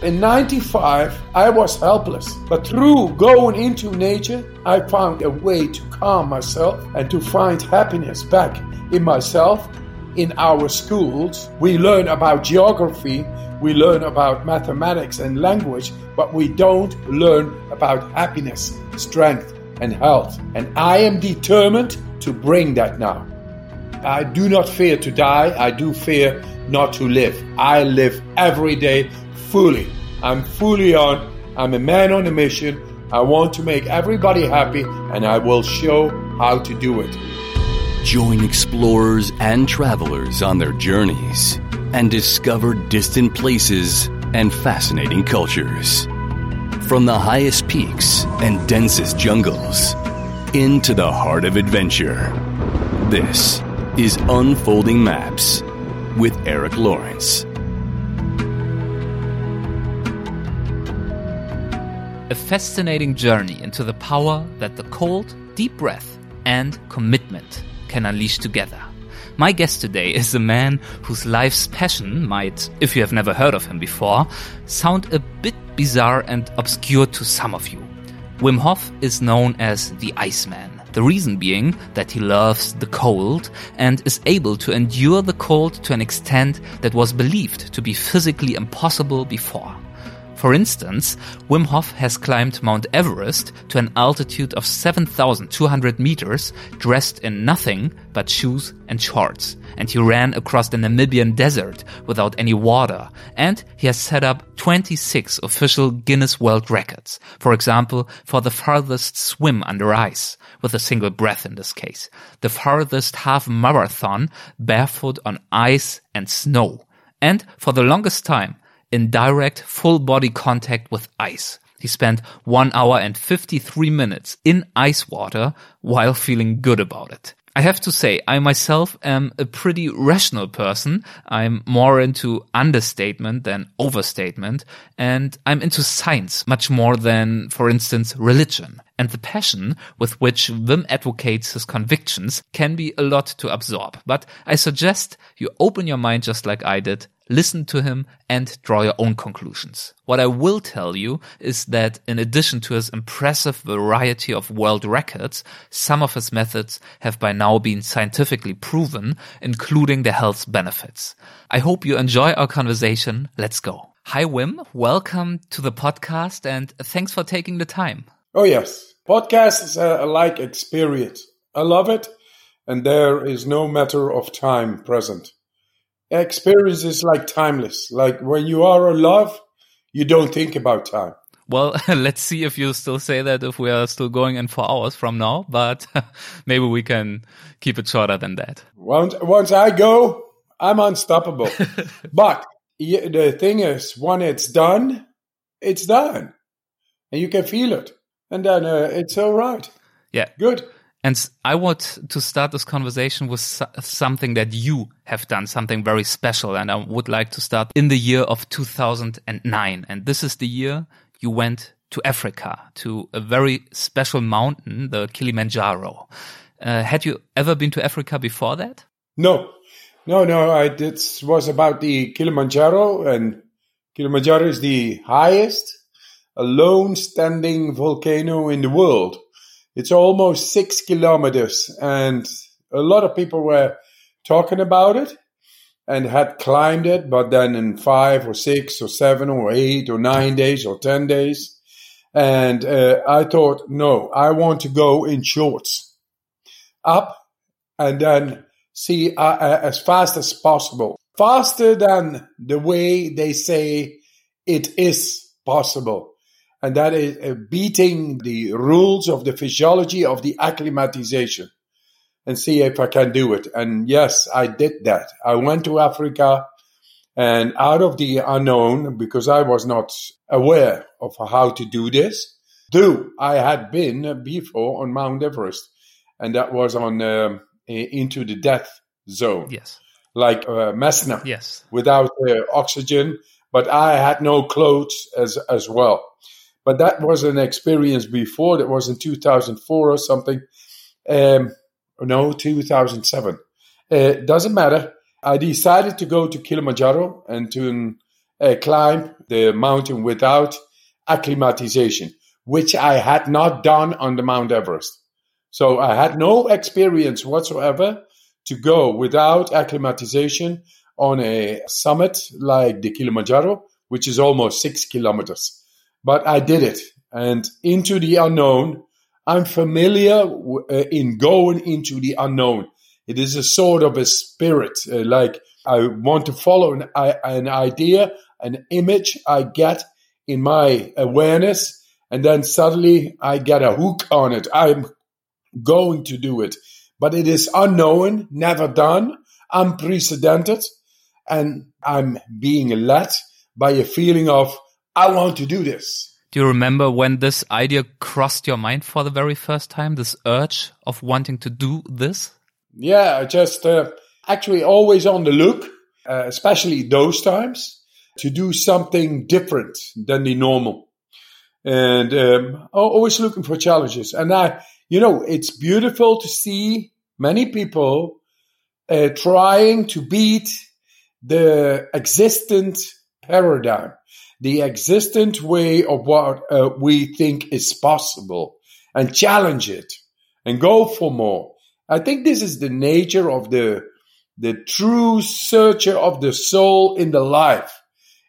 In 95, I was helpless, but through going into nature, I found a way to calm myself and to find happiness back in myself. In our schools, we learn about geography, we learn about mathematics and language, but we don't learn about happiness, strength, and health. And I am determined to bring that now. I do not fear to die, I do fear not to live. I live every day fully. I'm fully on. I'm a man on a mission. I want to make everybody happy, and I will show how to do it. Join explorers and travelers on their journeys and discover distant places and fascinating cultures. From the highest peaks and densest jungles into the heart of adventure. This is Unfolding Maps with Eric Lawrence. A fascinating journey into the power that the cold, deep breath and commitment can unleash together. My guest today is a man whose life's passion might, if you have never heard of him before, sound a bit bizarre and obscure to some of you. Wim Hof is known as the Iceman. The reason being that he loves the cold and is able to endure the cold to an extent that was believed to be physically impossible before. For instance, Wim Hof has climbed Mount Everest to an altitude of 7,200 meters dressed in nothing but shoes and shorts. And he ran across the Namibian desert without any water. And he has set up 26 official Guinness World Records. For example, for the farthest swim under ice, with a single breath in this case. The farthest half marathon barefoot on ice and snow. And for the longest time, in direct full body contact with ice. He spent one hour and 53 minutes in ice water while feeling good about it. I have to say, I myself am a pretty rational person. I'm more into understatement than overstatement, and I'm into science much more than, for instance, religion. And the passion with which Wim advocates his convictions can be a lot to absorb. But I suggest you open your mind just like I did listen to him and draw your own conclusions. What I will tell you is that in addition to his impressive variety of world records, some of his methods have by now been scientifically proven, including their health benefits. I hope you enjoy our conversation. Let's go. Hi, Wim. Welcome to the podcast and thanks for taking the time. Oh, yes. Podcast is a, a like experience. I love it. And there is no matter of time present experience is like timeless. Like when you are in love, you don't think about time. Well, let's see if you still say that if we are still going in four hours from now, but maybe we can keep it shorter than that. Once, once I go, I'm unstoppable. but the thing is, when it's done, it's done. And you can feel it. And then uh, it's all right. Yeah. Good. And I want to start this conversation with something that you have done, something very special. And I would like to start in the year of 2009. And this is the year you went to Africa, to a very special mountain, the Kilimanjaro. Uh, had you ever been to Africa before that? No, no, no. I did was about the Kilimanjaro, and Kilimanjaro is the highest alone standing volcano in the world. It's almost six kilometers, and a lot of people were talking about it and had climbed it, but then in five or six or seven or eight or nine days or ten days. And uh, I thought, no, I want to go in shorts up and then see uh, uh, as fast as possible, faster than the way they say it is possible and that is uh, beating the rules of the physiology of the acclimatization and see if I can do it. And yes, I did that. I went to Africa and out of the unknown, because I was not aware of how to do this, though I had been before on Mount Everest, and that was on uh, into the death zone. Yes. Like uh, Messner. Yes. Without uh, oxygen, but I had no clothes as, as well. But that was an experience before. That was in 2004 or something. Um, no, 2007. It uh, doesn't matter. I decided to go to Kilimanjaro and to uh, climb the mountain without acclimatization, which I had not done on the Mount Everest. So I had no experience whatsoever to go without acclimatization on a summit like the Kilimanjaro, which is almost six kilometers. But I did it and into the unknown. I'm familiar uh, in going into the unknown. It is a sort of a spirit, uh, like I want to follow an, an idea, an image I get in my awareness, and then suddenly I get a hook on it. I'm going to do it, but it is unknown, never done, unprecedented, and I'm being led by a feeling of I want to do this. Do you remember when this idea crossed your mind for the very first time? This urge of wanting to do this? Yeah, just uh, actually always on the look, uh, especially those times, to do something different than the normal. And um, always looking for challenges. And I, you know, it's beautiful to see many people uh, trying to beat the existent paradigm, the existent way of what uh, we think is possible, and challenge it and go for more. I think this is the nature of the the true searcher of the soul in the life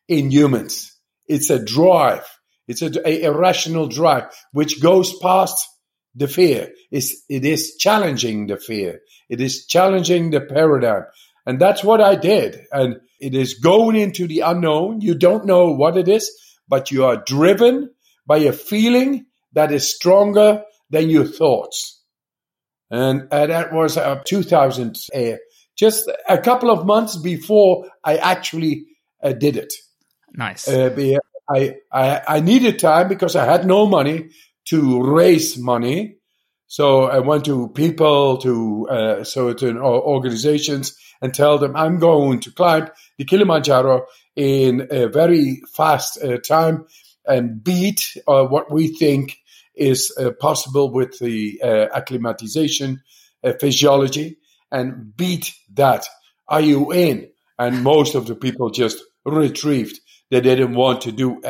in humans. It's a drive. It's a, a irrational drive which goes past the fear. It's, it is challenging the fear. It is challenging the paradigm. And that's what I did. And it is going into the unknown. You don't know what it is, but you are driven by a feeling that is stronger than your thoughts. And, and that was uh, 2000, uh, just a couple of months before I actually uh, did it. Nice. Uh, I, I, I needed time because I had no money to raise money. So I went to people, to uh, so to organizations, and tell them I'm going to climb the Kilimanjaro in a very fast uh, time and beat uh, what we think is uh, possible with the uh, acclimatization uh, physiology and beat that. Are you in? And most of the people just retrieved. They didn't want to do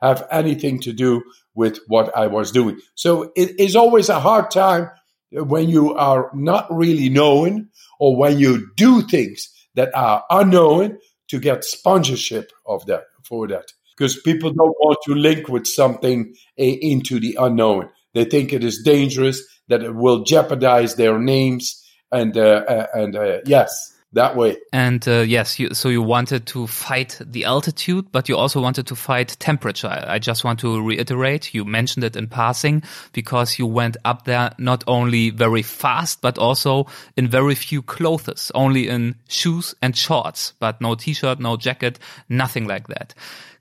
have anything to do with what I was doing. So it is always a hard time when you are not really known or when you do things that are unknown to get sponsorship of that for that because people don't want to link with something into the unknown. They think it is dangerous that it will jeopardize their names and uh, uh and uh, yes that way. And uh, yes, you, so you wanted to fight the altitude, but you also wanted to fight temperature. I just want to reiterate, you mentioned it in passing because you went up there not only very fast, but also in very few clothes, only in shoes and shorts, but no t-shirt, no jacket, nothing like that.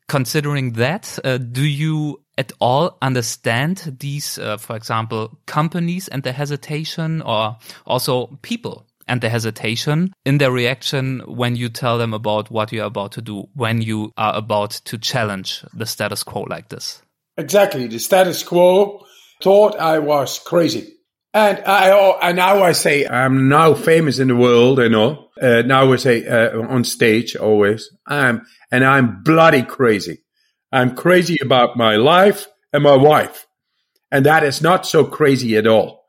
Considering that, uh, do you at all understand these, uh, for example, companies and the hesitation or also people and the hesitation in their reaction when you tell them about what you're about to do, when you are about to challenge the status quo like this. Exactly. The status quo thought I was crazy. And I, and now I say I'm now famous in the world, you know. Uh, now I say uh, on stage always, I'm, and I'm bloody crazy. I'm crazy about my life and my wife. And that is not so crazy at all.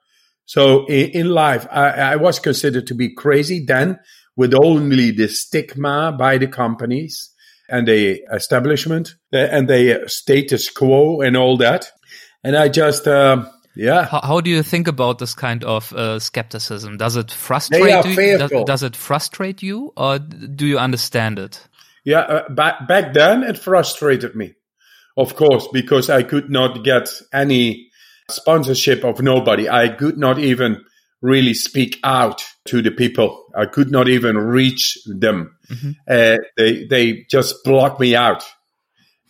So in, life, I, I, was considered to be crazy then with only the stigma by the companies and the establishment and the status quo and all that. And I just, uh, yeah. How, how, do you think about this kind of uh, skepticism? Does it frustrate you? Does, does, it frustrate you or do you understand it? Yeah, uh, back, back then it frustrated me, of course, because I could not get any sponsorship of nobody. I could not even really speak out to the people. I could not even reach them. Mm-hmm. Uh, they they just blocked me out,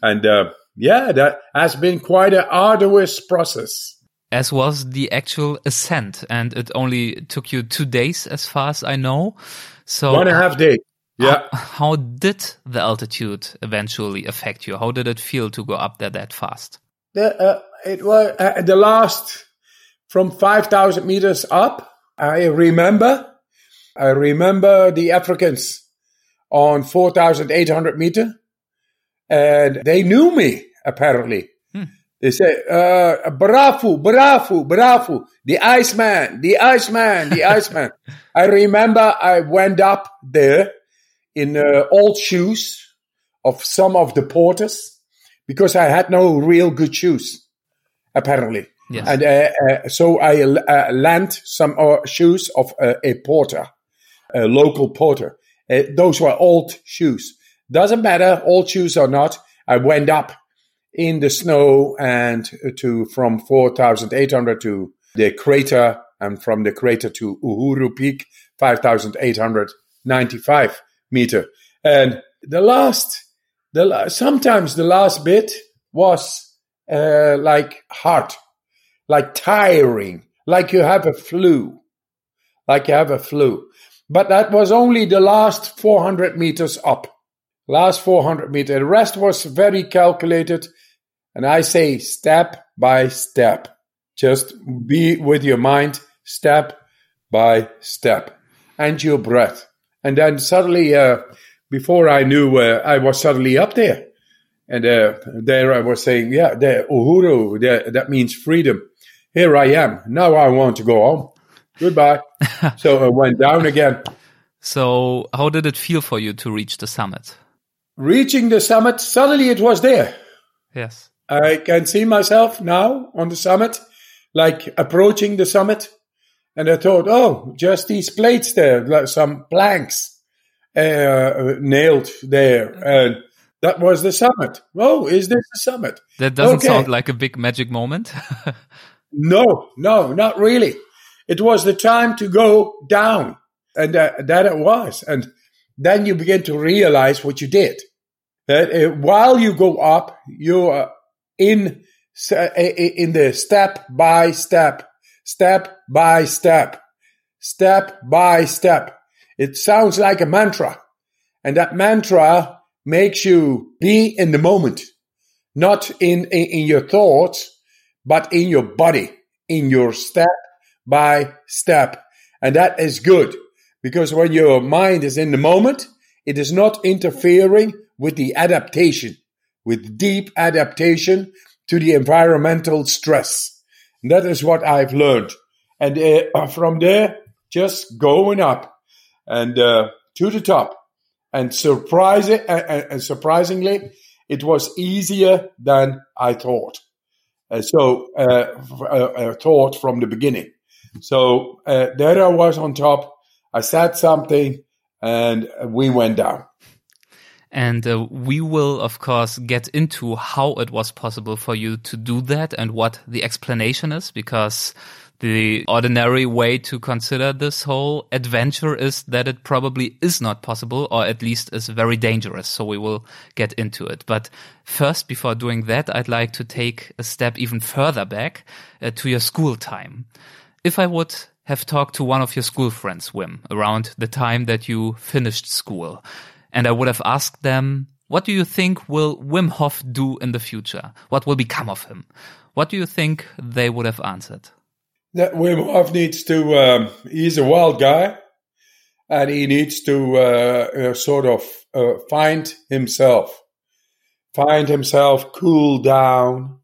and uh, yeah, that has been quite an arduous process. As was the actual ascent, and it only took you two days, as far as I know. So one and a half day. Yeah. How, how did the altitude eventually affect you? How did it feel to go up there that fast? The, uh, it was uh, the last from 5,000 meters up. I remember, I remember the Africans on 4,800 meter. and they knew me apparently. They said, uh, Bravo, Bravo, Bravo, the Iceman, the Iceman, the Iceman. I remember I went up there in uh, old shoes of some of the porters because I had no real good shoes, apparently. Yes. And uh, uh, so I uh, lent some uh, shoes of uh, a porter, a local porter. Uh, those were old shoes. Doesn't matter, old shoes or not. I went up in the snow and to from 4,800 to the crater and from the crater to Uhuru Peak, 5,895 meter. And the last, the sometimes the last bit was uh, like hard, like tiring, like you have a flu, like you have a flu. But that was only the last 400 meters up. Last 400 meters. The rest was very calculated. And I say step by step. Just be with your mind step by step and your breath. And then suddenly, uh, before I knew, uh, I was suddenly up there. And uh, there I was saying, yeah, the Uhuru, the, that means freedom. Here I am. Now I want to go home. Goodbye. so I went down again. So, how did it feel for you to reach the summit? Reaching the summit, suddenly it was there. Yes. I can see myself now on the summit, like approaching the summit. And I thought, oh, just these plates there, like some planks uh, nailed there. And that was the summit. Oh, is this the summit? That doesn't Okay. sound like a big magic moment. No, no, not really. It was the time to go down. And uh, that it was. And then you begin to realize what you did. That uh, while you go up, you are in, uh, in the step by step, step by step, step by step. It sounds like a mantra. And that mantra makes you be in the moment, not in, in, in your thoughts, but in your body, in your step by step. And that is good because when your mind is in the moment, it is not interfering with the adaptation, with deep adaptation to the environmental stress. And that is what I've learned. And uh, from there, just going up and uh, to the top. And uh, uh, uh, surprisingly, it was easier than I thought. Uh, so f- uh, thought from the beginning. So there I was on top. I said something, and we went down. And we will, of course, get into how it was possible for you to do that and what the explanation is, because the ordinary way to consider this whole adventure is that it probably is not possible, or at least is very dangerous. So we will get into it. But first, before doing that, I'd like to take a step even further back uh, to your school time. If I would have talked to one of your school friends, Wim, around the time that you finished school, and I would have asked them, what do you think will Wim Hof do in the future? What will become of him? What do you think they would have answered? That Wim Hof needs to. Um, he's a wild guy, and he needs to uh, uh, sort of uh, find himself, find himself, cool down,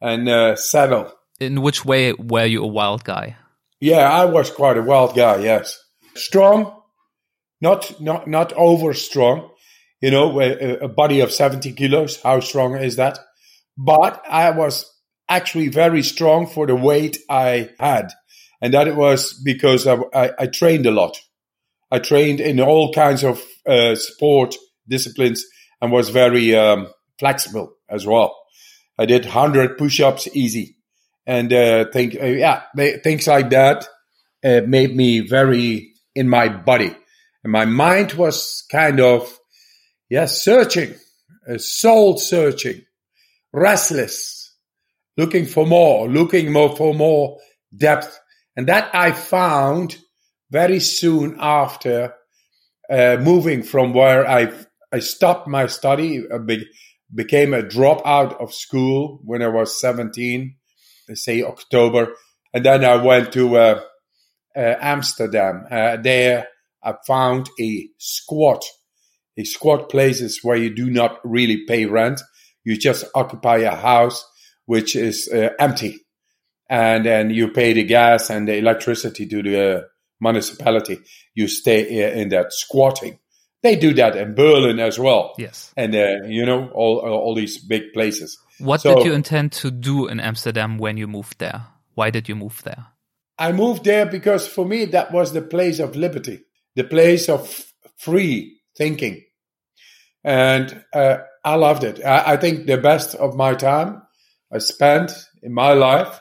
and uh, settle. In which way were you a wild guy? Yeah, I was quite a wild guy. Yes, strong, not not not over strong. You know, a, a body of seventy kilos. How strong is that? But I was actually very strong for the weight I had, and that it was because I, I, I trained a lot. I trained in all kinds of uh, sport disciplines and was very um, flexible as well. I did hundred push-ups easy and uh, think uh, yeah they, things like that uh, made me very in my body and my mind was kind of yeah searching uh, soul searching restless looking for more looking more for more depth and that i found very soon after uh, moving from where i i stopped my study I be, became a dropout of school when i was 17 say October, and then I went to uh, uh, Amsterdam. Uh, there, I found a squat a squat place is where you do not really pay rent. You just occupy a house which is uh, empty. And then you pay the gas and the electricity to the municipality. You stay in that squatting. They do that in Berlin as well. Yes. And, uh, you know, all, all these big places. What so, did you intend to do in Amsterdam when you moved there? Why did you move there? I moved there because for me, that was the place of liberty, the place of free thinking. And uh, I loved it. I, I, think the best of my time I spent in my life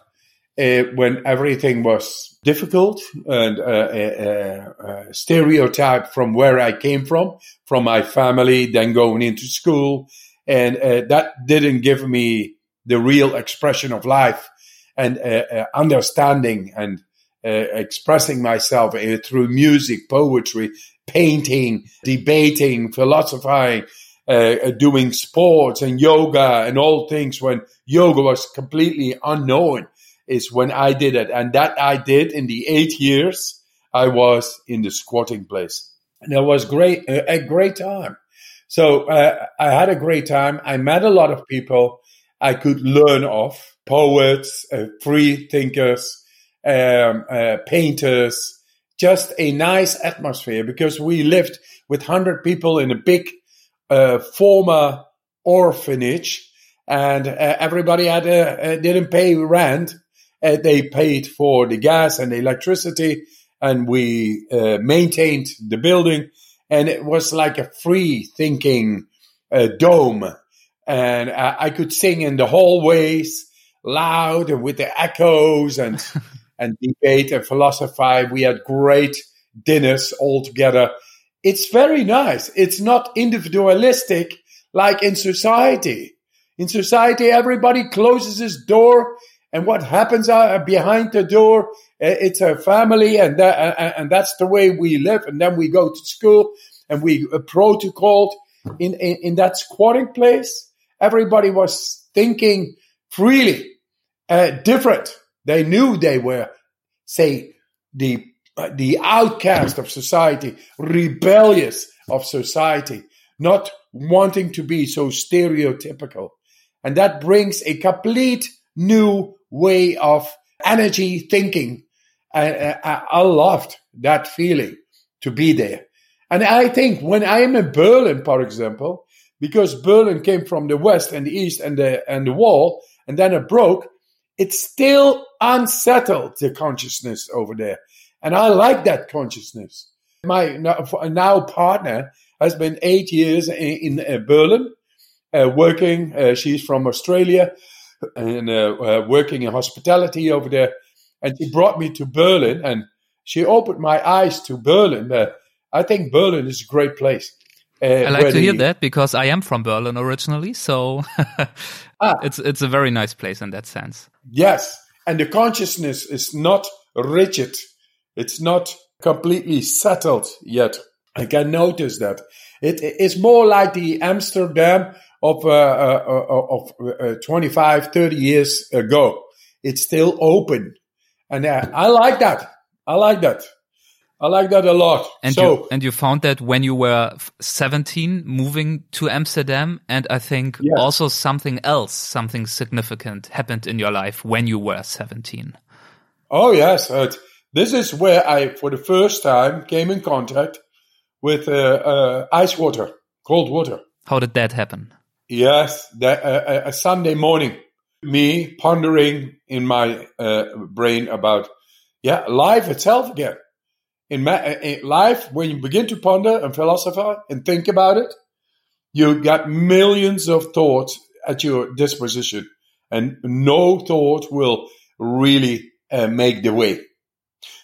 uh, when everything was difficult and uh, uh, uh, stereotype from where I came from, from my family, then going into school. And uh, that didn't give me the real expression of life and uh, understanding and expressing myself through music, poetry, painting, debating, philosophizing, uh, doing sports and yoga and all things when yoga was completely unknown is when I did it. And that I did in the eight years I was in the squatting place. And it was great, a, great time. So uh, I had a great time. I met a lot of people I could learn of poets, uh, free thinkers, um, uh, painters, just a nice atmosphere because we lived with 100 people in a big uh, former orphanage and uh, everybody had uh, didn't pay rent. they paid for the gas and the electricity and we maintained the building and it was like a free thinking dome and I could sing in the hallways loud and with the echoes and and debate and philosophize. We had great dinners all together. It's very nice. It's not individualistic like in society. In society, everybody closes his door and what happens behind the door, it's a family and that, and that's the way we live. And then we go to school and we protocol in, in, in that squatting place. Everybody was thinking freely, uh, different. They knew they were, say, the uh, Uh, the outcast of society, rebellious of society, not wanting to be so stereotypical. And that brings a complete new way of energy thinking. I, I, I loved that feeling to be there. And I think when I am in Berlin, for example, because Berlin came from the west and the east and the and the wall, and then it broke, it's still unsettled the consciousness over there. And I like that consciousness. My now partner has been eight years in, in uh, Berlin, uh, working. Uh, she's from Australia and uh, uh, working in hospitality over there. And she brought me to Berlin and she opened my eyes to Berlin. I think Berlin is a great place. Uh, I like to hear that because I am from Berlin originally, so ah. it's it's a very nice place in that sense. Yes, and the consciousness is not rigid; it's not completely settled yet. I can notice that it is more like the Amsterdam of uh, uh, uh of uh, 25, 30 years ago. It's still open, and uh, I like that. I like that. I like that a lot. And so, you, and you found that when you were 17 moving to Amsterdam and I think yes. also something else, something significant happened in your life when you were 17. Oh yes. Uh, this is where I, for the first time, came in contact with uh, uh, ice water, cold water. How did that happen? Yes, that, uh, a Sunday morning, me pondering in my uh, brain about, yeah, life itself again in, ma- in life, when you begin to ponder and philosophize and think about it, you got millions of thoughts at your disposition, and no thought will really uh, make the way.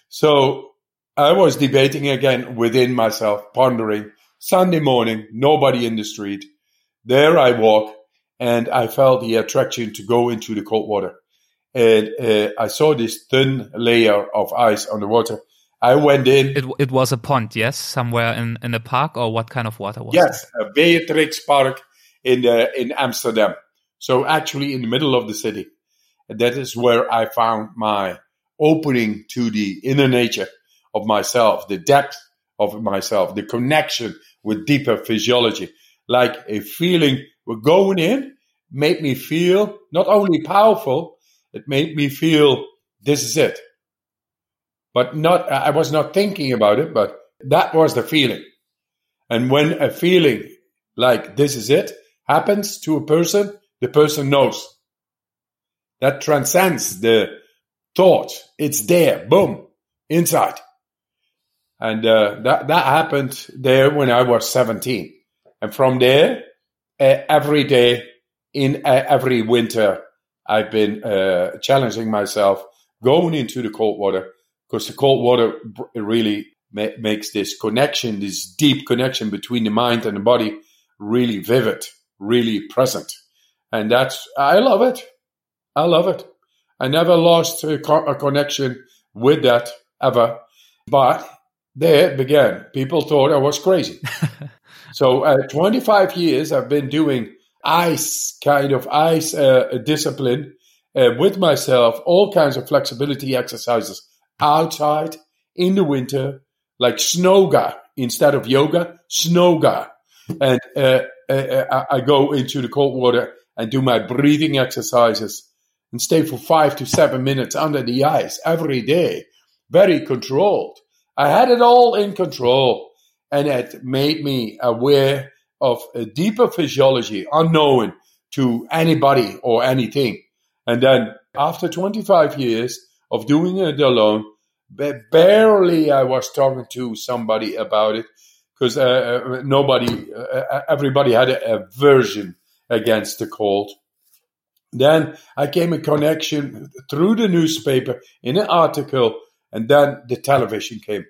So I was debating again within myself, pondering. Sunday morning, nobody in the street. There I walk, and I felt the attraction to go into the cold water. And uh, I saw this thin layer of ice on the water, I went in. It, it was a pond, yes, somewhere in, in a park, or what kind of water was yes, it? Yes, a Beatrix Park in the, in Amsterdam. So actually in the middle of the city. That is where I found my opening to the inner nature of myself, the depth of myself, the connection with deeper physiology. Like a feeling we're going in made me feel not only powerful, it made me feel this is it. But not, I was not thinking about it, but that was the feeling. And when a feeling like this is it happens to a person, the person knows. That transcends the thought. It's there. Boom. Inside. And uh, that, that happened there when I was 17. And from there, uh, every day in uh, every winter, I've been uh, challenging myself going into the cold water because the cold water really ma- makes this connection, this deep connection between the mind and the body really vivid, really present. And that's, I love it. I love it. I never lost a, co- a connection with that ever. But there it began. People thought I was crazy. so, uh, 25 years I've been doing ice kind of ice uh, discipline uh, with myself, all kinds of flexibility exercises outside in the winter, like snowga instead of yoga, snowga. And uh, uh, uh I go into the cold water and do my breathing exercises and stay for five to seven minutes under the ice every day. Very controlled. I had it all in control and it made me aware of a deeper physiology unknown to anybody or anything. And then after 25 years of doing it alone, barely I was talking to somebody about it because uh, uh, nobody, uh, uh, everybody had a aversion against the cold. Then I came in connection through the newspaper in an article, and then the television came.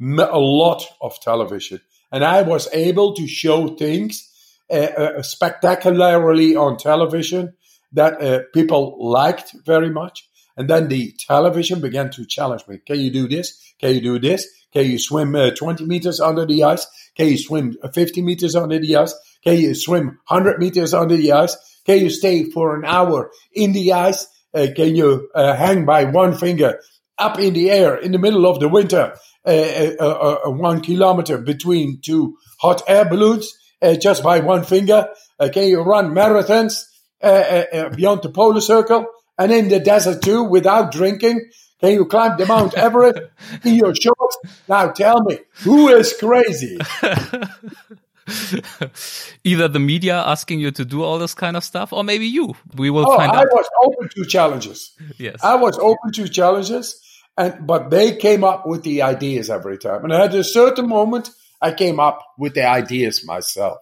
A lot of television. And I was able to show things uh, uh, spectacularly on television that uh, people liked very much. And then the television began to challenge me. Can you do this? Can you do this? Can you swim uh, 20 meters under the ice? Can you swim 50 meters under the ice? Can you swim 100 meters under the ice? Can you stay for an hour in the ice? Uh, can you uh, hang by one finger up in the air in the middle of the winter, uh, uh, uh, one kilometer between two hot air balloons just by one finger? can you run marathons beyond the polar circle and in the desert too without drinking? Can you climb the Mount Everest in your shorts? Now tell me, who is crazy? Either the media asking you to do all this kind of stuff, or maybe you. We will oh, find I out. was open to challenges. Yes, I was open to challenges, and but they came up with the ideas every time. And at a certain moment, I came up with the ideas myself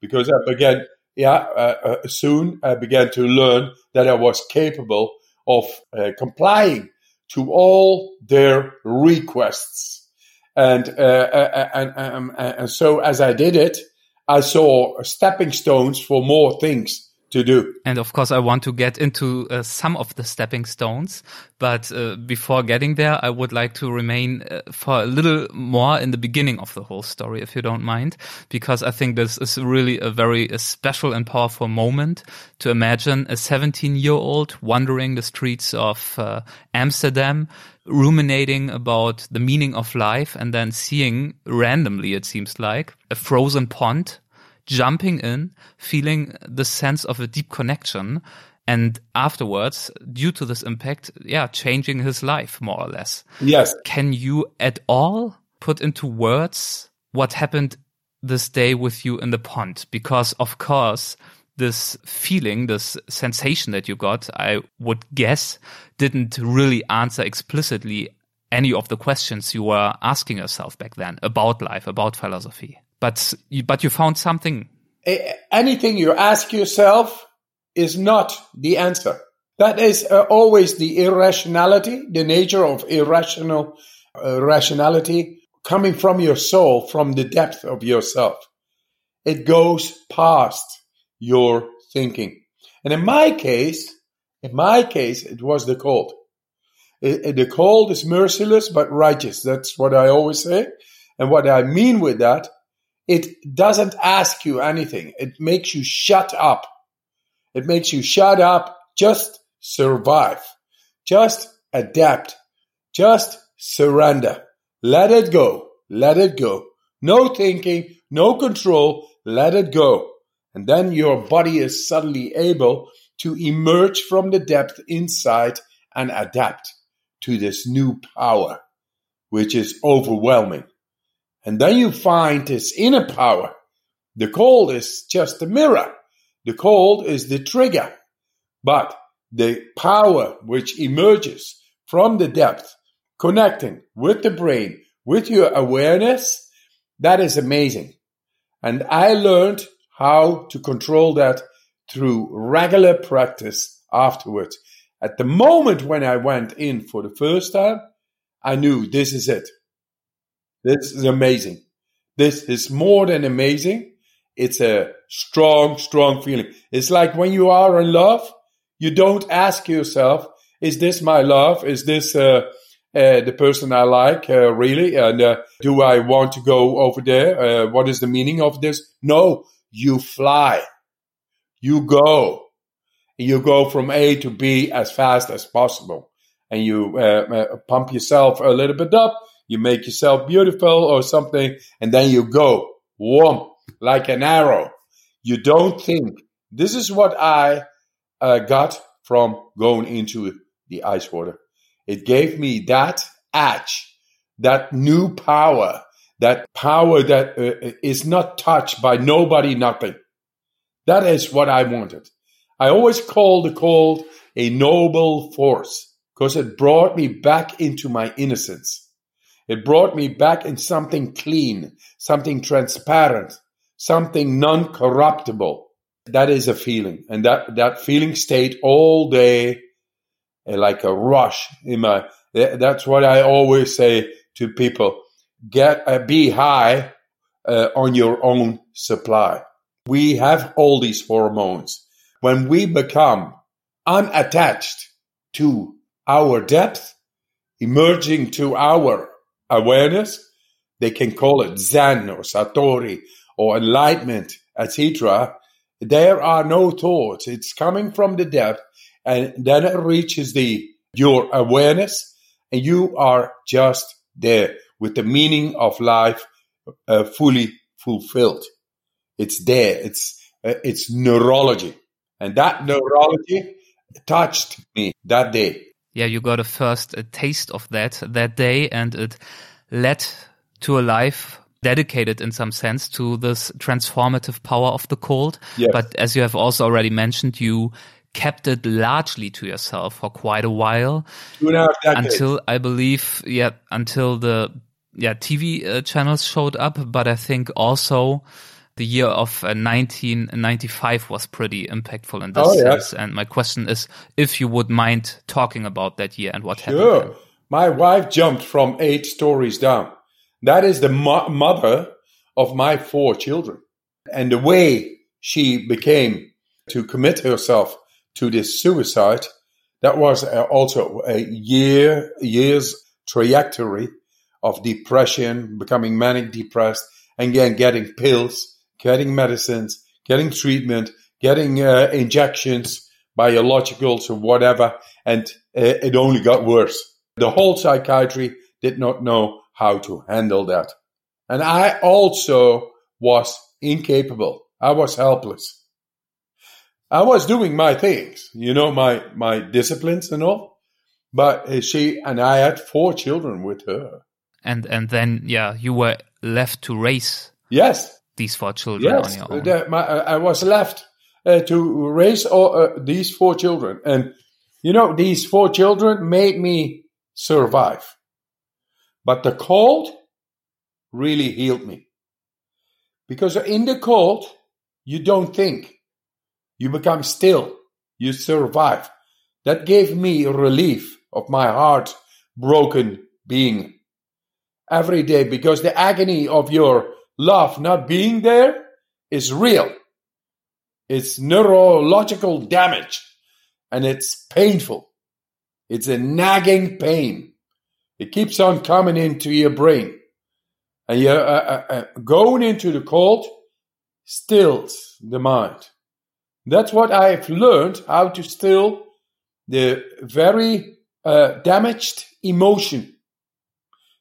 because I began. Yeah, uh, uh, soon I began to learn that I was capable of uh, complying to all their requests and, uh, uh, uh, and, um, and so as I did it, I saw stepping stones for more things to do. And of course, I want to get into uh, some of the stepping stones. But uh, before getting there, I would like to remain uh, for a little more in the beginning of the whole story, if you don't mind, because I think this is really a very a special and powerful moment to imagine a 17 year old wandering the streets of uh, Amsterdam, ruminating about the meaning of life and then seeing randomly, it seems like, a frozen pond jumping in, feeling the sense of a deep connection. And afterwards, due to this impact, yeah, changing his life more or less. Yes. Can you at all put into words what happened this day with you in the pond? Because of course, this feeling, this sensation that you got, I would guess didn't really answer explicitly any of the questions you were asking yourself back then about life, about philosophy but but you found something. Anything you ask yourself is not the answer. That is uh, always the irrationality, the nature of irrational uh, rationality coming from your soul, from the depth of yourself. It goes past your thinking. And in my case, in my case, it was the cold. The cold is merciless but righteous. That's what I always say. And what I mean with that it doesn't ask you anything. It makes you shut up. It makes you shut up. Just survive. Just adapt. Just surrender. Let it go. Let it go. No thinking, no control, let it go. And then your body is suddenly able to emerge from the depth inside and adapt to this new power, which is overwhelming. And then you find this inner power. The cold is just a mirror. The cold is the trigger. But the power which emerges from the depth, connecting with the brain, with your awareness, that is amazing. And I learned how to control that through regular practice afterwards. At the moment when I went in for the first time, I knew this is it. This is amazing. This is more than amazing. It's a strong, strong feeling. It's like when you are in love, you don't ask yourself, is this my love? Is this uh, uh, the person I like, uh, really? And uh, do I want to go over there? Uh, what is the meaning of this? No, you fly. You go. You go from A to B as fast as possible. And you uh, pump yourself a little bit up. You make yourself beautiful or something. And then you go. Whoom, like an arrow. You don't think. This is what I got from going into the ice water. It gave me that edge, that new power, that power that uh, is not touched by nobody, nothing. That is what I wanted. I always call the cold a noble force because it brought me back into my innocence. It brought me back in something clean, something transparent, something non-corruptible. That is a feeling. And that, that feeling stayed all day like a rush in my. That's what I always say to people: get uh, be high uh, on your own supply. We have all these hormones. When we become unattached to our depth, emerging to our awareness, they can call it Zen or Satori or enlightenment, etc. There are no thoughts. It's coming from the depth and then it reaches the your awareness and you are just there with the meaning of life uh, fully fulfilled. It's there. It's uh, it's neurology. And that neurology touched me that day. Yeah you got a first a taste of that that day and it led to a life dedicated in some sense to this transformative power of the cold. Yes. but as you have also already mentioned you kept it largely to yourself for quite a while. Until I believe, yeah, until the yeah TV uh, channels showed up. But I think also the year of uh, 1995 was pretty impactful in this oh, sense. And my question is if you would mind talking about that year and what sure. happened. Then. My wife jumped from eight stories down. That is the mo- mother of my four children. And the way she became to commit herself to this suicide, that was uh, also a year, year's trajectory of depression, becoming manic depressed, and again, getting pills, getting medicines, getting treatment, getting uh, injections, biologicals or whatever. And uh, it only got worse. The whole psychiatry did not know how to handle that. And I also was incapable. I was helpless. I was doing my things, you know, my, my disciplines and all. But she and I had four children with her. And, and then, yeah, you were left to raise. Yes. These four children yes, on your own. The, my, I was left uh, to raise all, uh, these four children. And, you know, these four children made me survive. But the cold really healed me. Because in the cold, you don't think you become still. You survive. That gave me relief of my heart broken being every day because the agony of your love not being there is real. It's neurological damage and it's painful. It's a nagging pain. It keeps on coming into your brain. And you're uh, uh, uh, going into the cold stills the mind. That's what I've learned how to still the very uh, damaged emotion,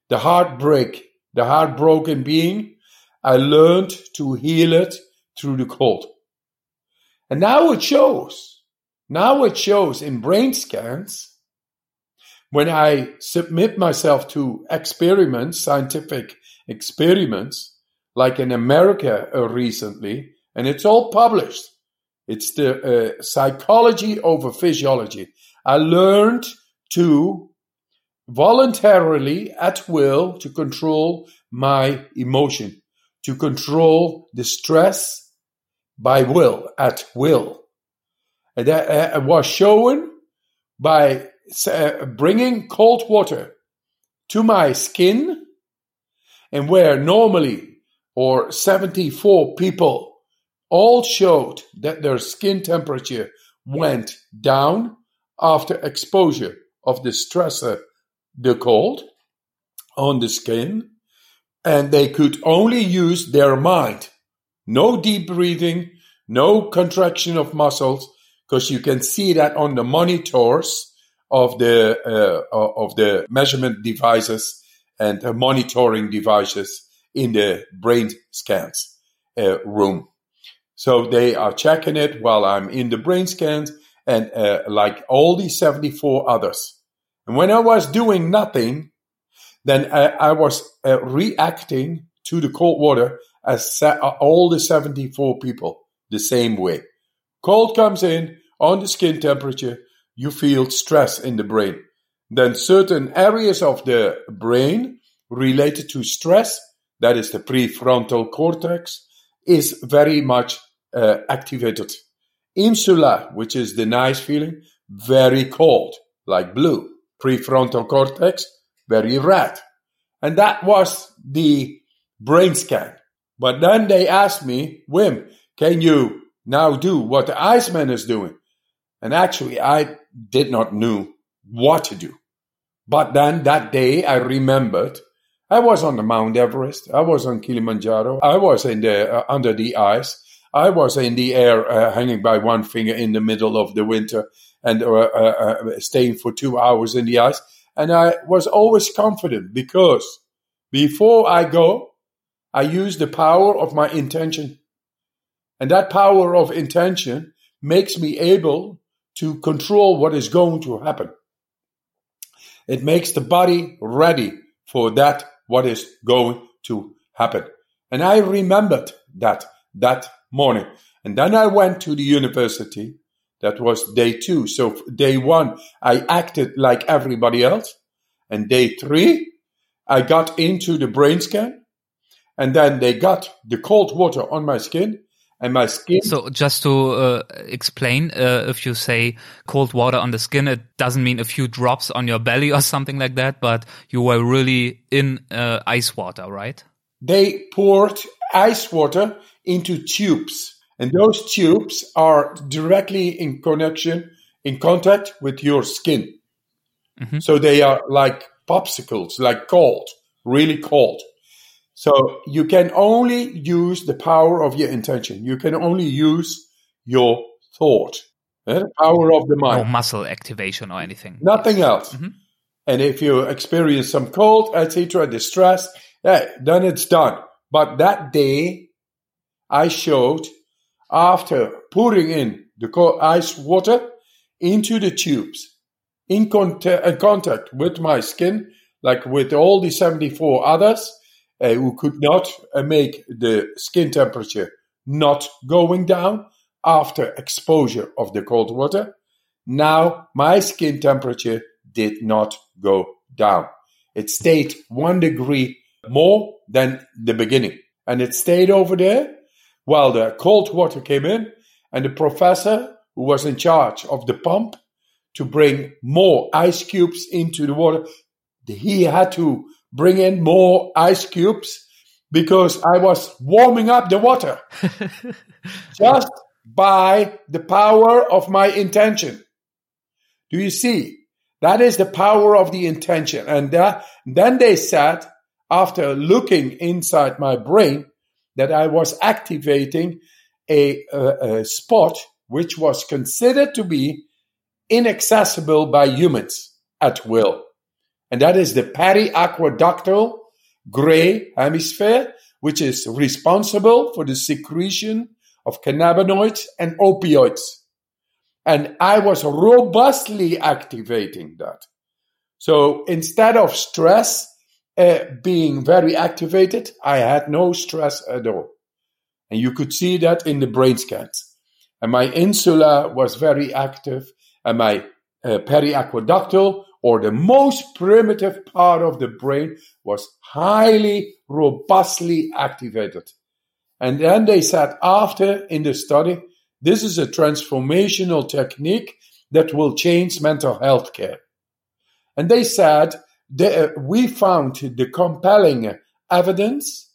the heartbreak, the heartbroken being, I learned to heal it through the cold. And now it shows. Now it shows in brain scans when I submit myself to experiments, scientific experiments, like in America uh, recently, and it's all published. It's the uh, psychology over physiology. I learned to voluntarily, at will, to control my emotion, to control the stress by will, at will. And that uh, was shown by uh, bringing cold water to my skin, and where normally or 74 people all showed that their skin temperature went down after exposure of the stressor, the cold, on the skin, and they could only use their mind. No deep breathing, no contraction of muscles, because you can see that on the monitors of the uh, of the measurement devices and uh, monitoring devices in the brain scans uh, room. So they are checking it while I'm in the brain scans and uh, like all these 74 others. And when I was doing nothing, then I, I was uh, reacting to the cold water as sa- all the 74 people the same way. Cold comes in on the skin temperature, you feel stress in the brain. Then certain areas of the brain related to stress, that is the prefrontal cortex, is very much uh, activated. Insula, which is the nice feeling, very cold, like blue. Prefrontal cortex, very red. And that was the brain scan. But then they asked me, Wim, can you now do what the Iceman is doing? And actually, I did not know what to do. But then that day, I remembered I was on the Mount Everest. I was on Kilimanjaro. I was in the uh, under the ice. I was in the air, uh, hanging by one finger in the middle of the winter and uh, uh, uh, staying for two hours in the ice. And I was always confident because before I go, I use the power of my intention. And that power of intention makes me able to control what is going to happen. It makes the body ready for that, what is going to happen. And I remembered that, that morning. And then I went to the university. That was day two. So day one, I acted like everybody else. And day three, I got into the brain scan. And then they got the cold water on my skin and my skin. So just to uh, explain, uh, if you say cold water on the skin, it doesn't mean a few drops on your belly or something like that, but you were really in uh, ice water, right? They poured ice water into tubes. And those tubes are directly in connection, in contact with your skin. Mm-hmm. So they are like popsicles, like cold, really cold. So you can only use the power of your intention. You can only use your thought, eh? the power of the mind. No muscle activation or anything. Nothing yes. else. Mm-hmm. And if you experience some cold, etc., distress, eh, then it's done. But that day, I showed after pouring in the cold ice water into the tubes in contact, contact with my skin, like with all the 74 others uh, who could not uh, make the skin temperature not going down after exposure of the cold water. Now my skin temperature did not go down. It stayed one degree more than the beginning and it stayed over there while the cold water came in, and the professor who was in charge of the pump to bring more ice cubes into the water, he had to bring in more ice cubes because I was warming up the water just by the power of my intention. Do you see? That is the power of the intention. And that, then they said, after looking inside my brain, that I was activating a, a, a spot which was considered to be inaccessible by humans at will. And that is the periaqueductal gray hemisphere, which is responsible for the secretion of cannabinoids and opioids. And I was robustly activating that. So instead of stress being very activated, I had no stress at all. And you could see that in the brain scans. And my insula was very active, and my uh, periaqueductal, or the most primitive part of the brain, was highly robustly activated. And then they said after in the study, this is a transformational technique that will change mental health care. And they said that uh, we found the compelling evidence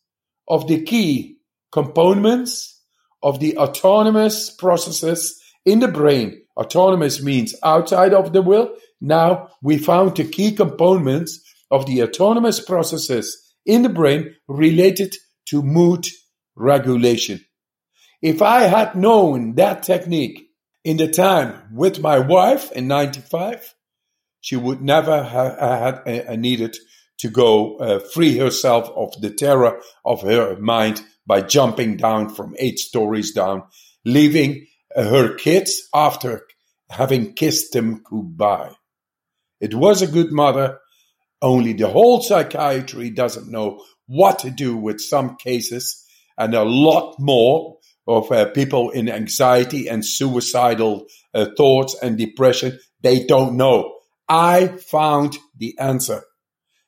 of the key components of the autonomous processes in the brain. Autonomous means outside of the will. Now we found the key components of the autonomous processes in the brain related to mood regulation. If I had known that technique in the time with my wife in 95, she would never have had uh, needed to go uh, free herself of the terror of her mind by jumping down from eight stories down, leaving uh, her kids after having kissed them goodbye. It was a good mother, only the whole psychiatry doesn't know what to do with some cases and a lot more of uh, people in anxiety and suicidal uh, thoughts and depression. They don't know. I found the answer.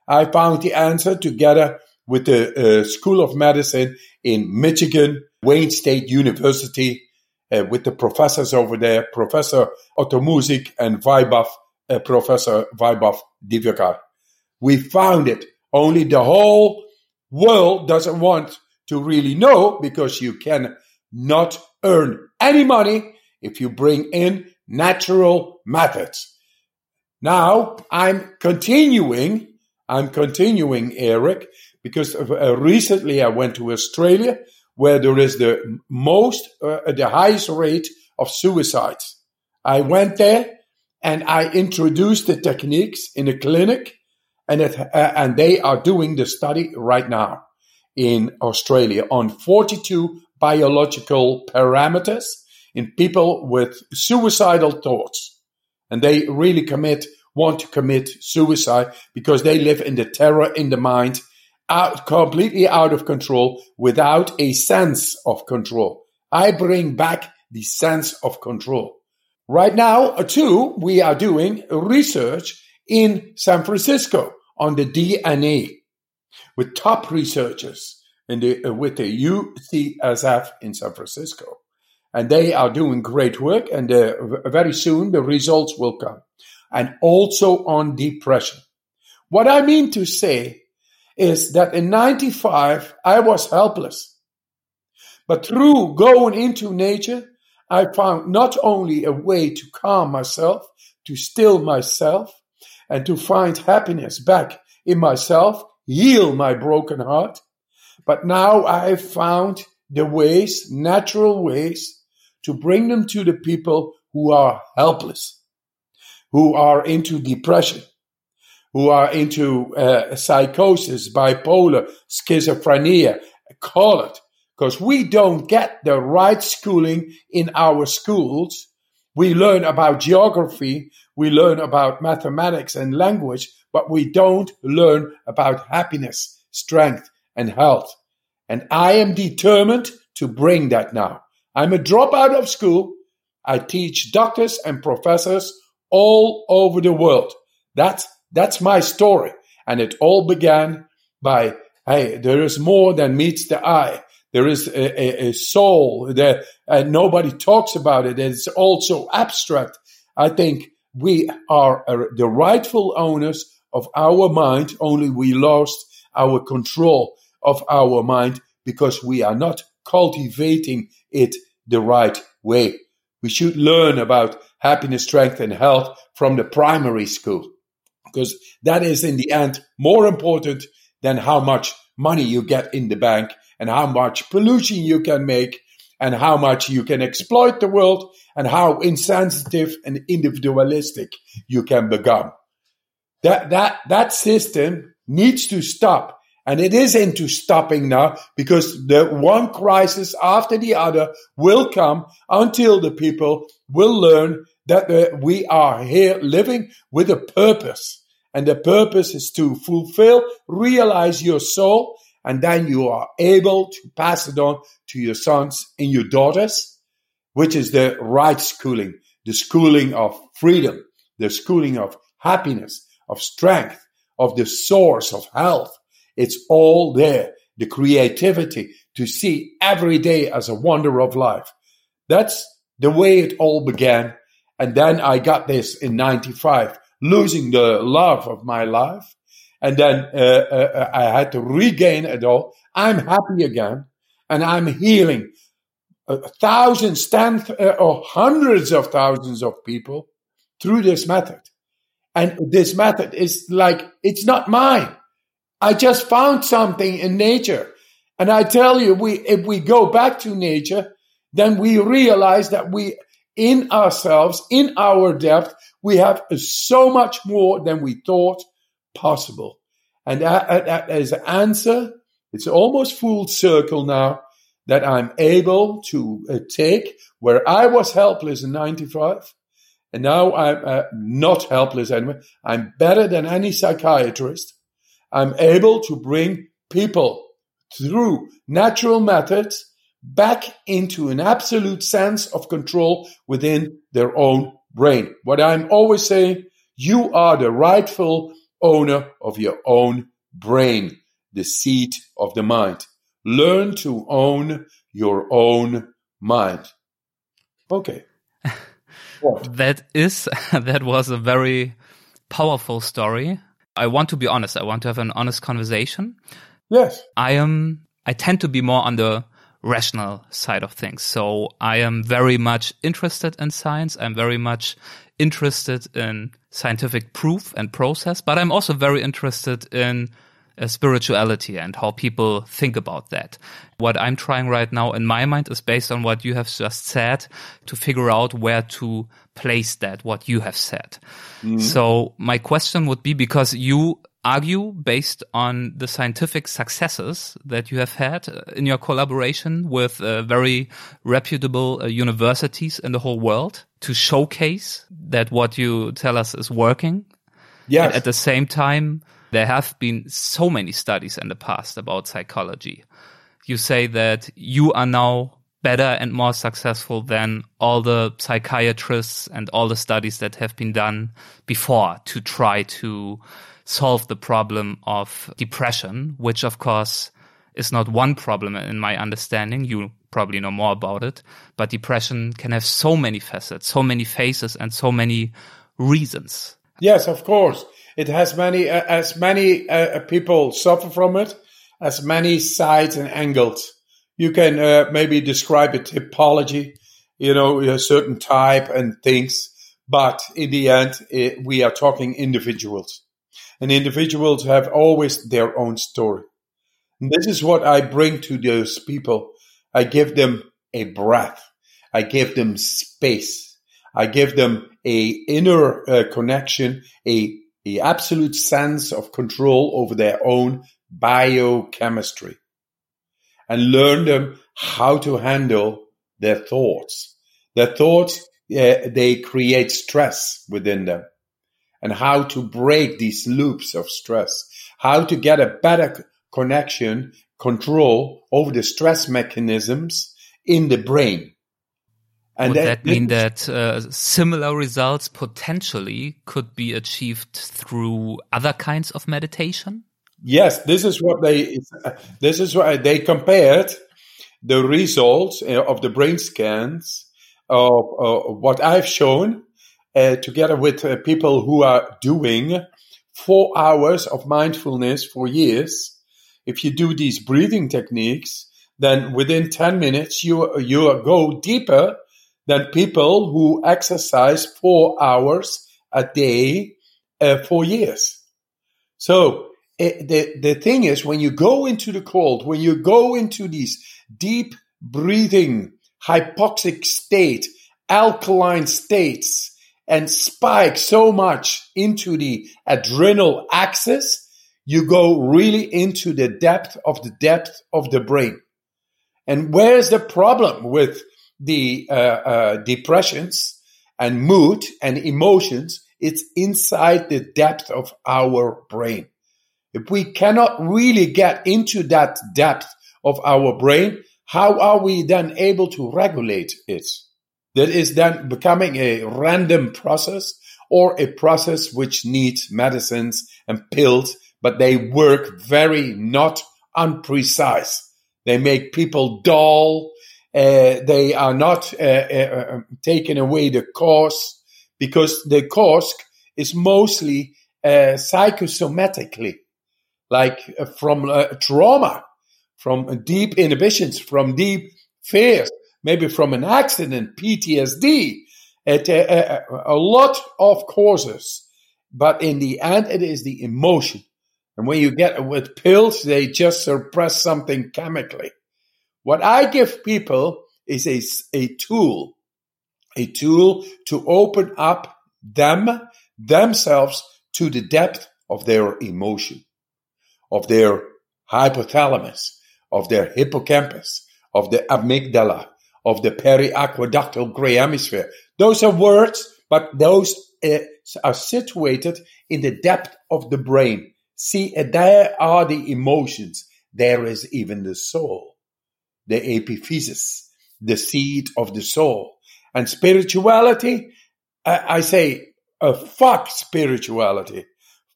I found the answer together with the uh, School of Medicine in Michigan, Wayne State University, uh, with the professors over there, Professor Otto Muzik and Vaibhav, uh, Professor Vaibhav Diwadkar. We found it. Only the whole world doesn't want to really know because you can not earn any money if you bring in natural methods. Now I'm continuing, I'm continuing, Eric, because uh, recently I went to Australia where there is the most, uh, the highest rate of suicides. I went there and I introduced the techniques in a clinic and it, uh, and they are doing the study right now in Australia on 42 biological parameters in people with suicidal thoughts. And they really commit, want to commit suicide because they live in the terror in the mind, out, completely out of control without a sense of control. I bring back the sense of control. Right now, uh, too, we are doing research in San Francisco on the DNA with top researchers in the, uh, with the UCSF in San Francisco. And they are doing great work, and uh, very soon the results will come. And also on depression. What I mean to say is that in 95, I was helpless. But through going into nature, I found not only a way to calm myself, to still myself, and to find happiness back in myself, heal my broken heart. But now I've found the ways, natural ways, to bring them to the people who are helpless, who are into depression, who are into uh, psychosis, bipolar, schizophrenia, call it. Because we don't get the right schooling in our schools. We learn about geography, we learn about mathematics and language, but we don't learn about happiness, strength, and health. And I am determined to bring that now. I'm a dropout of school. I teach doctors and professors all over the world. That's, that's my story. And it all began by, hey, there is more than meets the eye. There is a, a, a soul that uh, nobody talks about it. It's also abstract. I think we are uh, the rightful owners of our mind, only we lost our control of our mind because we are not cultivating it the right way. We should learn about happiness, strength, and health from the primary school because that is in the end more important than how much money you get in the bank and how much pollution you can make and how much you can exploit the world and how insensitive and individualistic you can become. That, that, that system needs to stop. And it is into stopping now because the one crisis after the other will come until the people will learn that we are here living with a purpose. And the purpose is to fulfill, realize your soul, and then you are able to pass it on to your sons and your daughters, which is the right schooling, the schooling of freedom, the schooling of happiness, of strength, of the source of health. It's all there. The creativity to see every day as a wonder of life. That's the way it all began. And then I got this in 95, losing the love of my life. And then uh, uh, I had to regain it all. I'm happy again and I'm healing uh, thousands, tens, uh, or hundreds of thousands of people through this method. And this method is like, it's not mine. I just found something in nature. And I tell you, we, if we go back to nature, then we realize that we, in ourselves, in our depth, we have so much more than we thought possible. And that, that as an answer, it's almost full circle now that I'm able to uh, take where I was helpless in 95 and now I'm uh, not helpless anymore. I'm better than any psychiatrist. I'm able to bring people through natural methods back into an absolute sense of control within their own brain. What I'm always saying, you are the rightful owner of your own brain, the seat of the mind. Learn to own your own mind. Okay. that is that was a very powerful story. I want to be honest. I want to have an honest conversation. Yes. I am I tend to be more on the rational side of things. So I am very much interested in science. I'm very much interested in scientific proof and process, but I'm also very interested in spirituality and how people think about that. What I'm trying right now in my mind is based on what you have just said to figure out where to place that, what you have said. Mm-hmm. So my question would be because you argue based on the scientific successes that you have had uh, in your collaboration with uh, very reputable uh, universities in the whole world to showcase that what you tell us is working. Yeah. At the same time, there have been so many studies in the past about psychology. You say that you are now better and more successful than all the psychiatrists and all the studies that have been done before to try to solve the problem of depression, which of course is not one problem in my understanding. You probably know more about it, but depression can have so many facets, so many faces and so many reasons. Yes, of course. It has many, uh, as many uh, people suffer from it, as many sides and angles. You can uh, maybe describe a typology, you know, a certain type and things. But in the end, it, we are talking individuals. And individuals have always their own story. And this is what I bring to those people. I give them a breath. I give them space. I give them a inner uh, connection, a the absolute sense of control over their own biochemistry and learn them how to handle their thoughts. Their thoughts, uh, they create stress within them and how to break these loops of stress, how to get a better connection, control over the stress mechanisms in the brain. And Would that, that mean that uh, similar results potentially could be achieved through other kinds of meditation? Yes, this is what they. This is why they compared the results uh, of the brain scans of uh, what I've shown, uh, together with uh, people who are doing four hours of mindfulness for years. If you do these breathing techniques, then within ten minutes you you go deeper than people who exercise four hours a day uh, for years. So it, eh, the, the thing is, when you go into the cold, when you go into these deep breathing, hypoxic state, alkaline states, and spike so much into the adrenal axis, you go really into the depth of the depth of the brain. And where's the problem with the uh, uh, depressions and mood and emotions? It's inside the depth of our brain. If we cannot really get into that depth of our brain, how are we then able to regulate it? That is then becoming a random process or a process which needs medicines and pills, but they work very not unprecise. They make people dull. Uh, they are not uh, uh, um, taking away the cause because the cause is mostly uh, psychosomatically, like uh, from uh, trauma, from deep inhibitions, from deep fears, maybe from an accident, PTSD, a, a lot of causes. But in the end, it is the emotion. And when you get with pills, they just suppress something chemically. What I give people is a, a tool, a tool to open up them, themselves to the depth of their emotion, of their hypothalamus, of their hippocampus, of the amygdala, of the periaqueductal gray hemisphere. Those are words, but those uh, are situated in the depth of the brain. See, uh, there are the emotions. There is even the soul, the epiphysis, the seed of the soul. And spirituality, uh, I say, uh, fuck spirituality.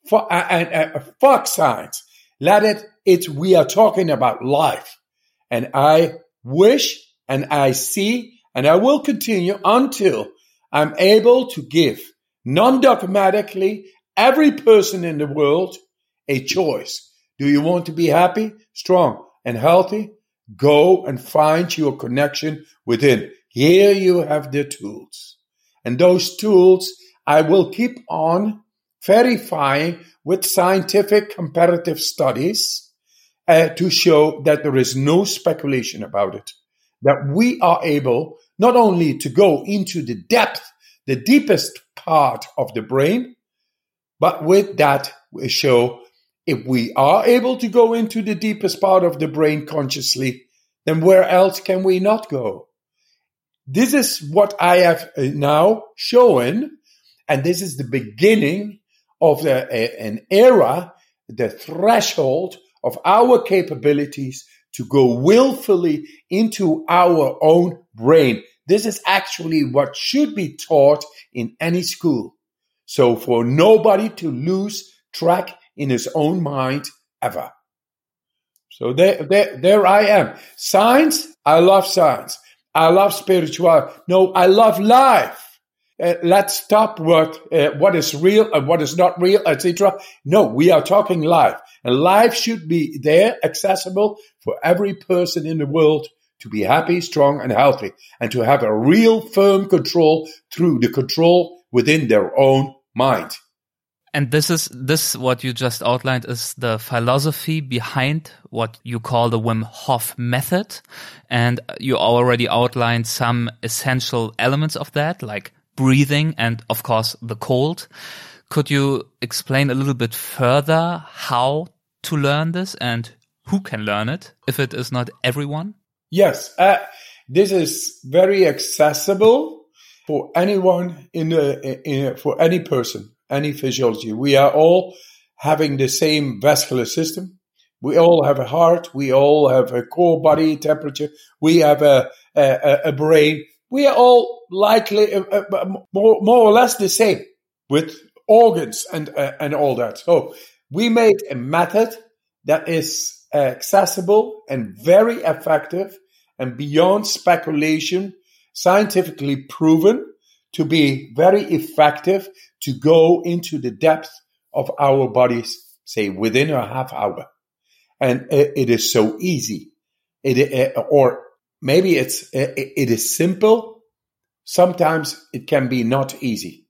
Fuck, and uh, fuck science. Let it, it's, we are talking about life. And I wish and I see and I will continue until I'm able to give non-dogmatically every person in the world a choice. Do you want to be happy, strong and healthy? Go and find your connection within. Here you have the tools. And those tools I will keep on verifying with scientific comparative studies uh, to show that there is no speculation about it that we are able not only to go into the depth, the deepest part of the brain, but with that we show if we are able to go into the deepest part of the brain consciously, then where else can we not go? This is what I have uh, now shown, and this is the beginning of the, a, an era, the threshold of our capabilities to go willfully into our own brain. This is actually what should be taught in any school. So for nobody to lose track in his own mind ever. So there, there, there I am. Science, I love science. I love spirituality. No, I love life. Uh, let's stop what uh, what is real and what is not real, etc. No, we are talking life. And life should be there, accessible for every person in the world to be happy, strong, and healthy, and to have a real firm control through the control within their own mind. And this is this what you just outlined is the philosophy behind what you call the Wim Hof method, and you already outlined some essential elements of that, like breathing and of course the cold. Could you explain a little bit further how to learn this and who can learn it if it is not everyone? Yes, uh, this is very accessible for anyone in, the, in for any person, any physiology. We are all having the same vascular system. We all have a heart. We all have a core body temperature. We have a, a, a brain. We are all likely uh, uh, more, more or less the same with organs and uh, and all that. So we made a method that is accessible and very effective and beyond speculation, scientifically proven to be very effective to go into the depth of our bodies, say within a half hour. And it is so easy. It, or maybe it's, it is simple. Sometimes it can be not easy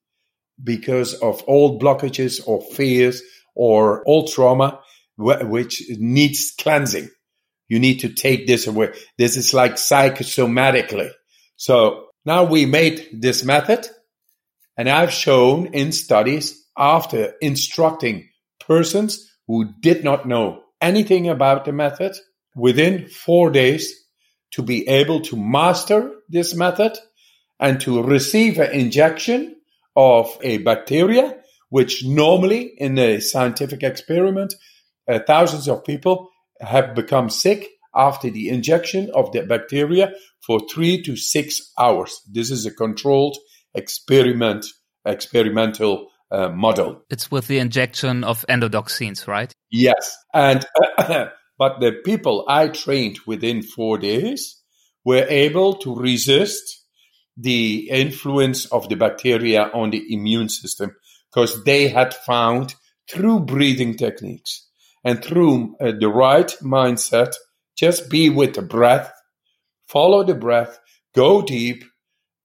because of old blockages or fears or old trauma, which needs cleansing. You need to take this away. This is like psychosomatically. So now we made this method and I've shown in studies after instructing persons who did not know anything about the method within four days to be able to master this method and to receive an injection of a bacteria, which normally in a scientific experiment, uh, thousands of people have become sick after the injection of the bacteria for three to six hours. This is a controlled experiment, experimental uh, model. It's with the injection of endotoxins, right? Yes. And, but the people I trained within four days were able to resist the influence of the bacteria on the immune system because they had found through breathing techniques and through uh, the right mindset, just be with the breath, follow the breath, go deep,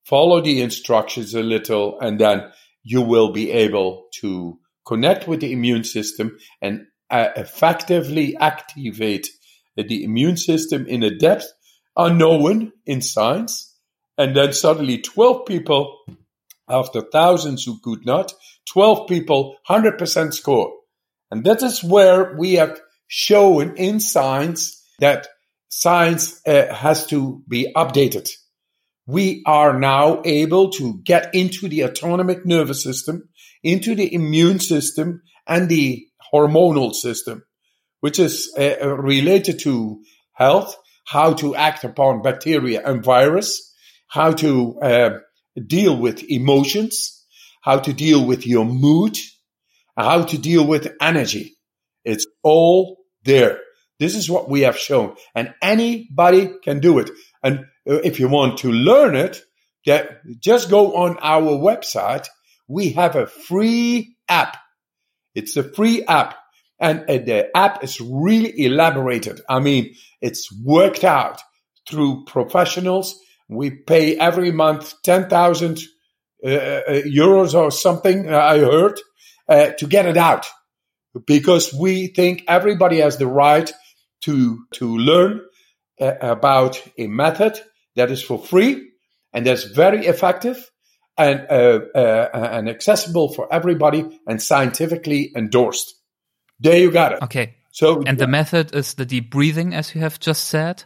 follow the instructions a little, and then you will be able to connect with the immune system and uh, effectively activate the immune system in a depth unknown in science. And then suddenly 12 people, after thousands who could not, 12 people, 100% score. And that is where we have shown in science that science uh, has to be updated we are now able to get into the autonomic nervous system, into the immune system, and the hormonal system, which is uh, uh, related to health, how to act upon bacteria and virus, how to uh, deal with emotions, how to deal with your mood, how to deal with energy. It's all there. This is what we have shown and anybody can do it. And uh, if you want to learn it, just go on our website. We have a free app. It's a free app and uh, the app is really elaborated. I mean, it's worked out through professionals. We pay every month 10,000 uh, uh, euros or something, I heard, uh, to get it out because we think everybody has the right to, to learn about a method that is for free and that's very effective and uh, uh, and accessible for everybody and scientifically endorsed. There you got it. Okay. So and the method is the deep breathing, as you have just said,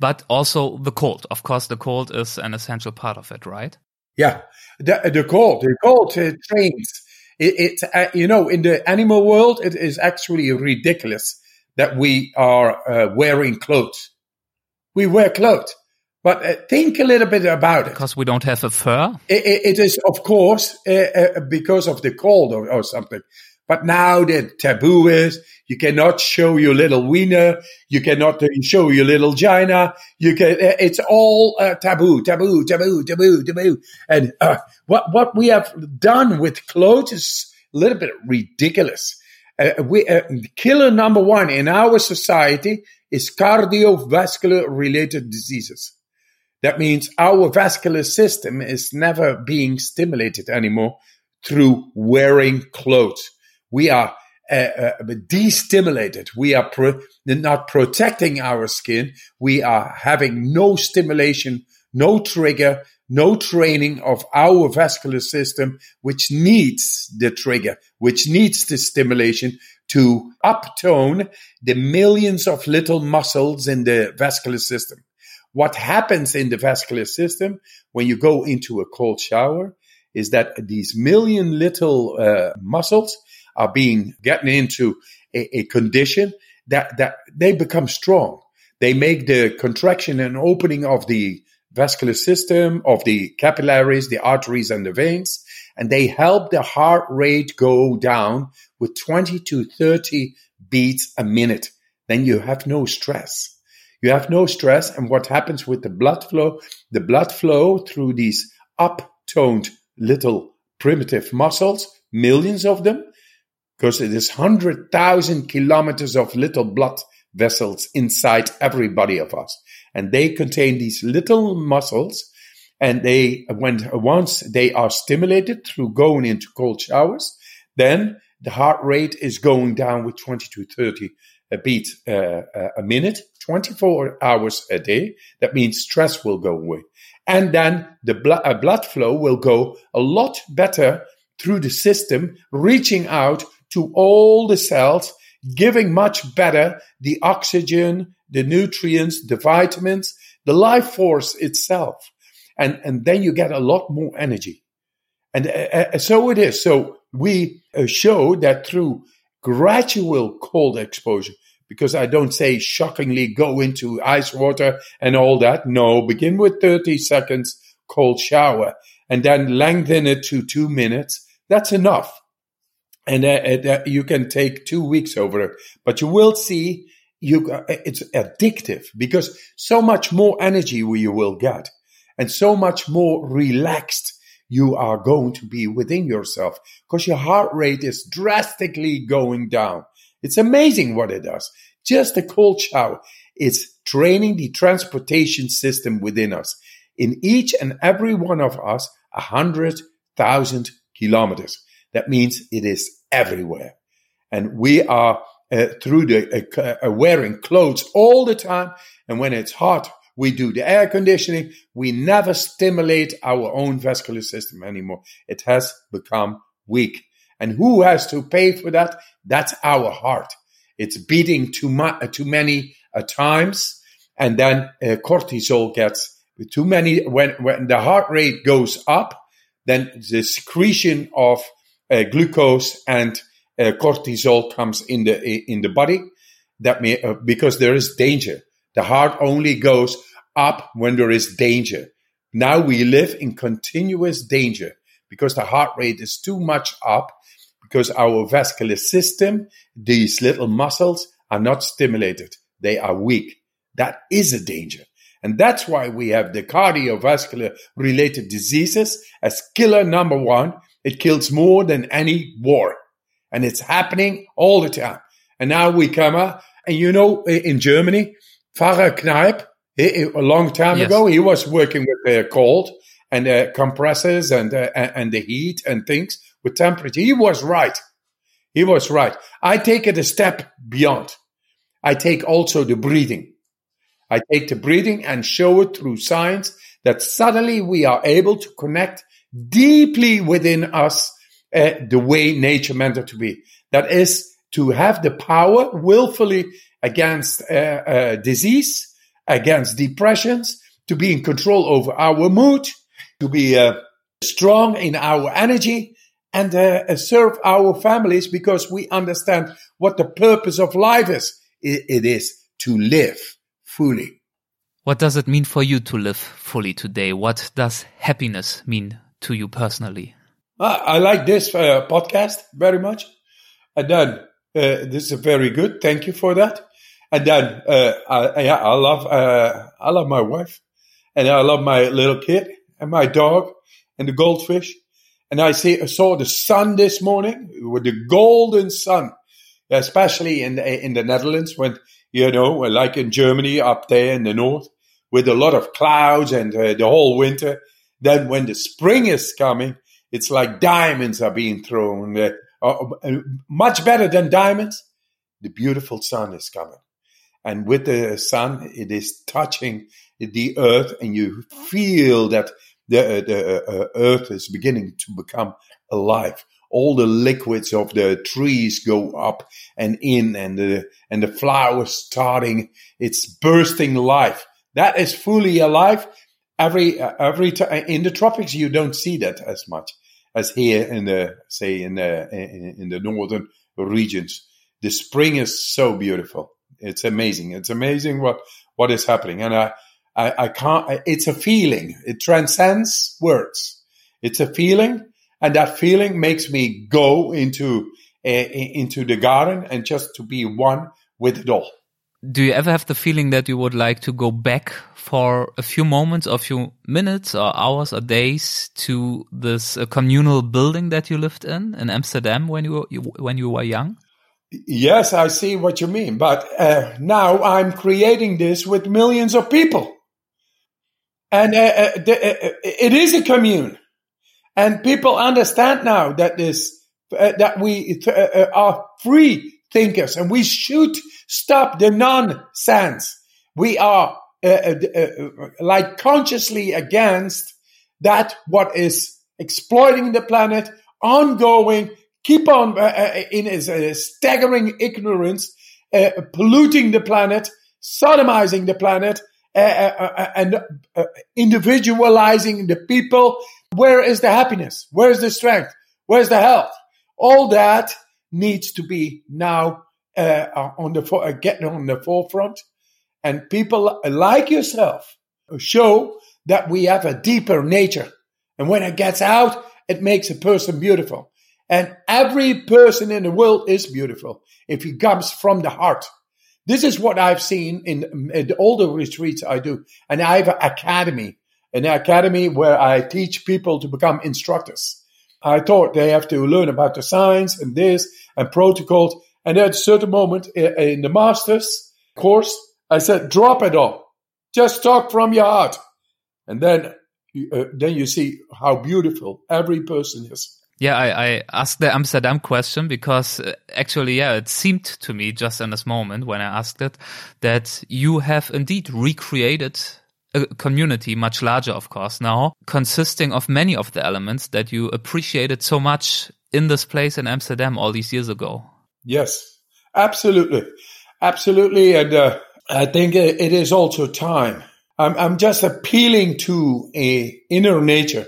but also the cold. Of course, the cold is an essential part of it, right? Yeah, the, the cold, the cold it trains. It, it uh, you know, in the animal world, it is actually ridiculous that we are uh, wearing clothes. We wear clothes. But uh, think a little bit about it. Because we don't have a fur? it, it, it is, of course, uh, uh, because of the cold or, or, something. But now the taboo is you cannot show your little wiener. You cannot uh, show your little gina. You can, uh, it's all uh, taboo, taboo, taboo, taboo, taboo. And what, what we have done with clothes is a little bit ridiculous. we, killer number one in our society is cardiovascular related diseases. That means our vascular system is never being stimulated anymore through wearing clothes. We are uh, uh, destimulated. We are pro- not protecting our skin. We are having no stimulation, no trigger, no training of our vascular system, which needs the trigger, which needs the stimulation to uptone the millions of little muscles in the vascular system. What happens in the vascular system when you go into a cold shower is that these million little uh, muscles are being getting into a, a condition that, that they become strong. They make the contraction and opening of the vascular system, of the capillaries, the arteries and the veins, and they help the heart rate go down with 20 to 30 beats a minute. Then you have no stress. You have no stress. And what happens with the blood flow? The blood flow through these uptoned little primitive muscles, millions of them, because it is 100,000 kilometers of little blood vessels inside every body of us. And they contain these little muscles. And they, when once they are stimulated through going into cold showers, then the heart rate is going down with 20 to 30 a beat uh, a minute, 24 hours a day. That means stress will go away. And then the bl- uh, blood flow will go a lot better through the system, reaching out to all the cells, giving much better the oxygen, the nutrients, the vitamins, the life force itself. And, and then you get a lot more energy. And uh, uh so it is. So we uh, show that through gradual cold exposure, because I don't say shockingly go into ice water and all that. No, begin with 30 seconds cold shower and then lengthen it to two minutes. That's enough. And uh, uh, you can take two weeks over it, but you will see you, uh, it's addictive because so much more energy you will get and so much more relaxed you are going to be within yourself because your heart rate is drastically going down. It's amazing what it does. Just a cold shower. It's training the transportation system within us. In each and every one of us, a hundred thousand kilometers. That means it is everywhere. And we are uh, through the uh, uh, wearing clothes all the time. And when it's hot, we do the air conditioning. We never stimulate our own vascular system anymore. It has become weak. And who has to pay for that? That's our heart. It's beating too much, too many uh, times. And then uh, cortisol gets too many. When, when the heart rate goes up, then the secretion of uh, glucose and uh, cortisol comes in the, in the body. That may, uh, because there is danger. The heart only goes up when there is danger. Now we live in continuous danger because the heart rate is too much up because our vascular system, these little muscles are not stimulated. They are weak. That is a danger. And that's why we have the cardiovascular related diseases as killer number one. It kills more than any war. And it's happening all the time. And now we come up, and you know, in Germany, Pfarrer Kneipp, a long time yes. ago, he was working with the cold and uh, compressors and uh, and the heat and things with temperature. He was right. He was right. I take it a step beyond. I take also the breathing. I take the breathing and show it through science that suddenly we are able to connect deeply within us uh, the way nature meant it to be. That is to have the power willfully against uh, uh, disease against depressions, to be in control over our mood, to be uh, strong in our energy, and uh, serve our families because we understand what the purpose of life is. It is to live fully. What does it mean for you to live fully today? What does happiness mean to you personally? I like this uh, podcast very much. And then uh, this is very good. Thank you for that. And then, uh, I, yeah, I love, uh, I love my wife and I love my little kid and my dog and the goldfish. And I see, I saw the sun this morning with the golden sun, especially in the, in the Netherlands when, you know, like in Germany up there in the north with a lot of clouds and uh, the whole winter. Then when the spring is coming, it's like diamonds are being thrown. Uh, uh, much better than diamonds. The beautiful sun is coming and with the sun, it is touching the earth, and you feel that the, uh, the uh, uh, earth is beginning to become alive. All the liquids of the trees go up and in, and the and the flowers starting. It's bursting life. That is fully alive. Every uh, every time in the tropics, you don't see that as much as here in the say in the in, in the northern regions. The spring is so beautiful it's amazing. It's amazing what what is happening, and I, I, I can't. It's a feeling. It transcends words. It's a feeling, and that feeling makes me go into uh, into the garden and just to be one with it all. Do you ever have the feeling that you would like to go back for a few moments, or a few minutes, or hours, or days to this uh, communal building that you lived in in Amsterdam when you, you when you were young? Yes, I see what you mean. But uh, now I'm creating this with millions of people. And uh, uh, uh, uh, it is a commune. And people understand now that this, uh, that we are free thinkers and we should stop the nonsense. We are like consciously against that what is exploiting the planet, ongoing, keep on uh, uh in his uh, staggering ignorance, uh, polluting the planet, sodomizing the planet, uh, uh, and individualizing the people. Where is the happiness? Where's the strength? Where's the health? All that needs to be now on the getting on the forefront, and people like yourself show that we have a deeper nature. And when it gets out, it makes a person beautiful. And every person in the world is beautiful if he comes from the heart. This is what I've seen in, in all the retreats I do. And I have an academy, an academy where I teach people to become instructors. I thought they have to learn about the science and this and protocols. And at a certain moment in the master's course, I said, drop it all. Just talk from your heart. And then, uh, then you see how beautiful every person is. Yeah, I, I, asked the Amsterdam question because uh, actually, yeah, it seemed to me just in this moment when I asked it that you have indeed recreated a community much larger, of course, now consisting of many of the elements that you appreciated so much in this place in Amsterdam all these years ago. Yes, absolutely. Absolutely. And uh, I think it is also time. I'm, I'm just appealing to a inner nature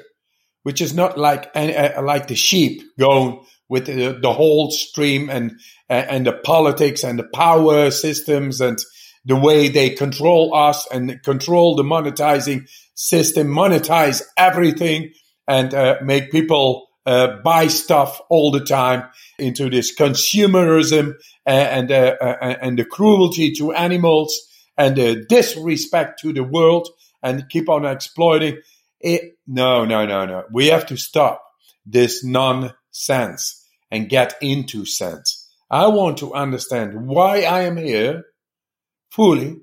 which is not like uh, like the sheep going with the, the whole stream and and the politics and the power systems and the way they control us and control the monetizing system, monetize everything and uh, make people uh, buy stuff all the time into this consumerism and uh, uh and the cruelty to animals and the disrespect to the world and keep on exploiting. It, no, no, no, no. We have to stop this nonsense and get into sense. I want to understand why I am here fully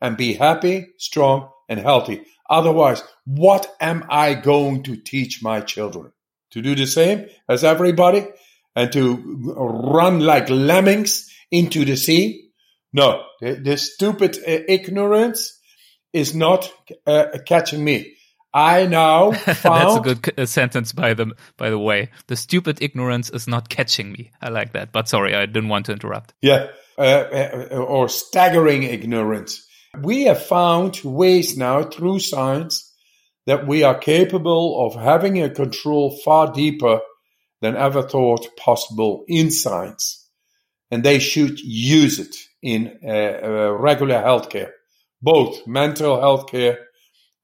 and be happy, strong, and healthy. Otherwise, what am I going to teach my children? To do the same as everybody and to run like lemmings into the sea? No, this stupid uh, ignorance is not uh, catching me. I know. that's a good uh, sentence by the by the way. The stupid ignorance is not catching me. I like that. But sorry, I didn't want to interrupt. Yeah, uh, uh, or staggering ignorance. We have found ways now through science that we are capable of having a control far deeper than ever thought possible in science, and they should use it in uh, uh regular healthcare, both mental healthcare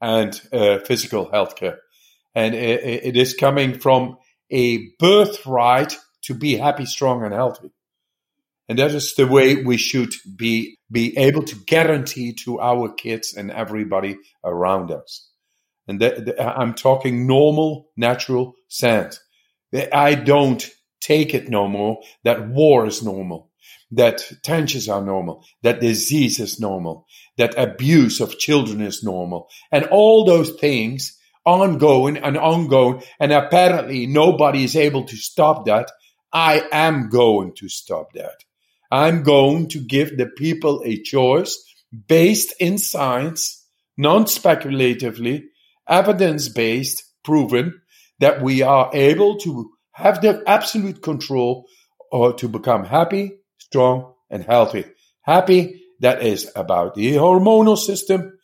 and uh, physical healthcare. And it, it is coming from a birthright to be happy, strong, and healthy. And that is the way we should be, be able to guarantee to our kids and everybody around us. And that, that I'm talking normal, natural sense. I don't take it no more that war is normal, that tensions are normal, that disease is normal, that abuse of children is normal and all those things ongoing and ongoing. And apparently nobody is able to stop that. I am going to stop that. I'm going to give the people a choice based in science, non speculatively, evidence based, proven that we are able to have the absolute control or to become happy, strong, and healthy. Happy that is about the hormonal system.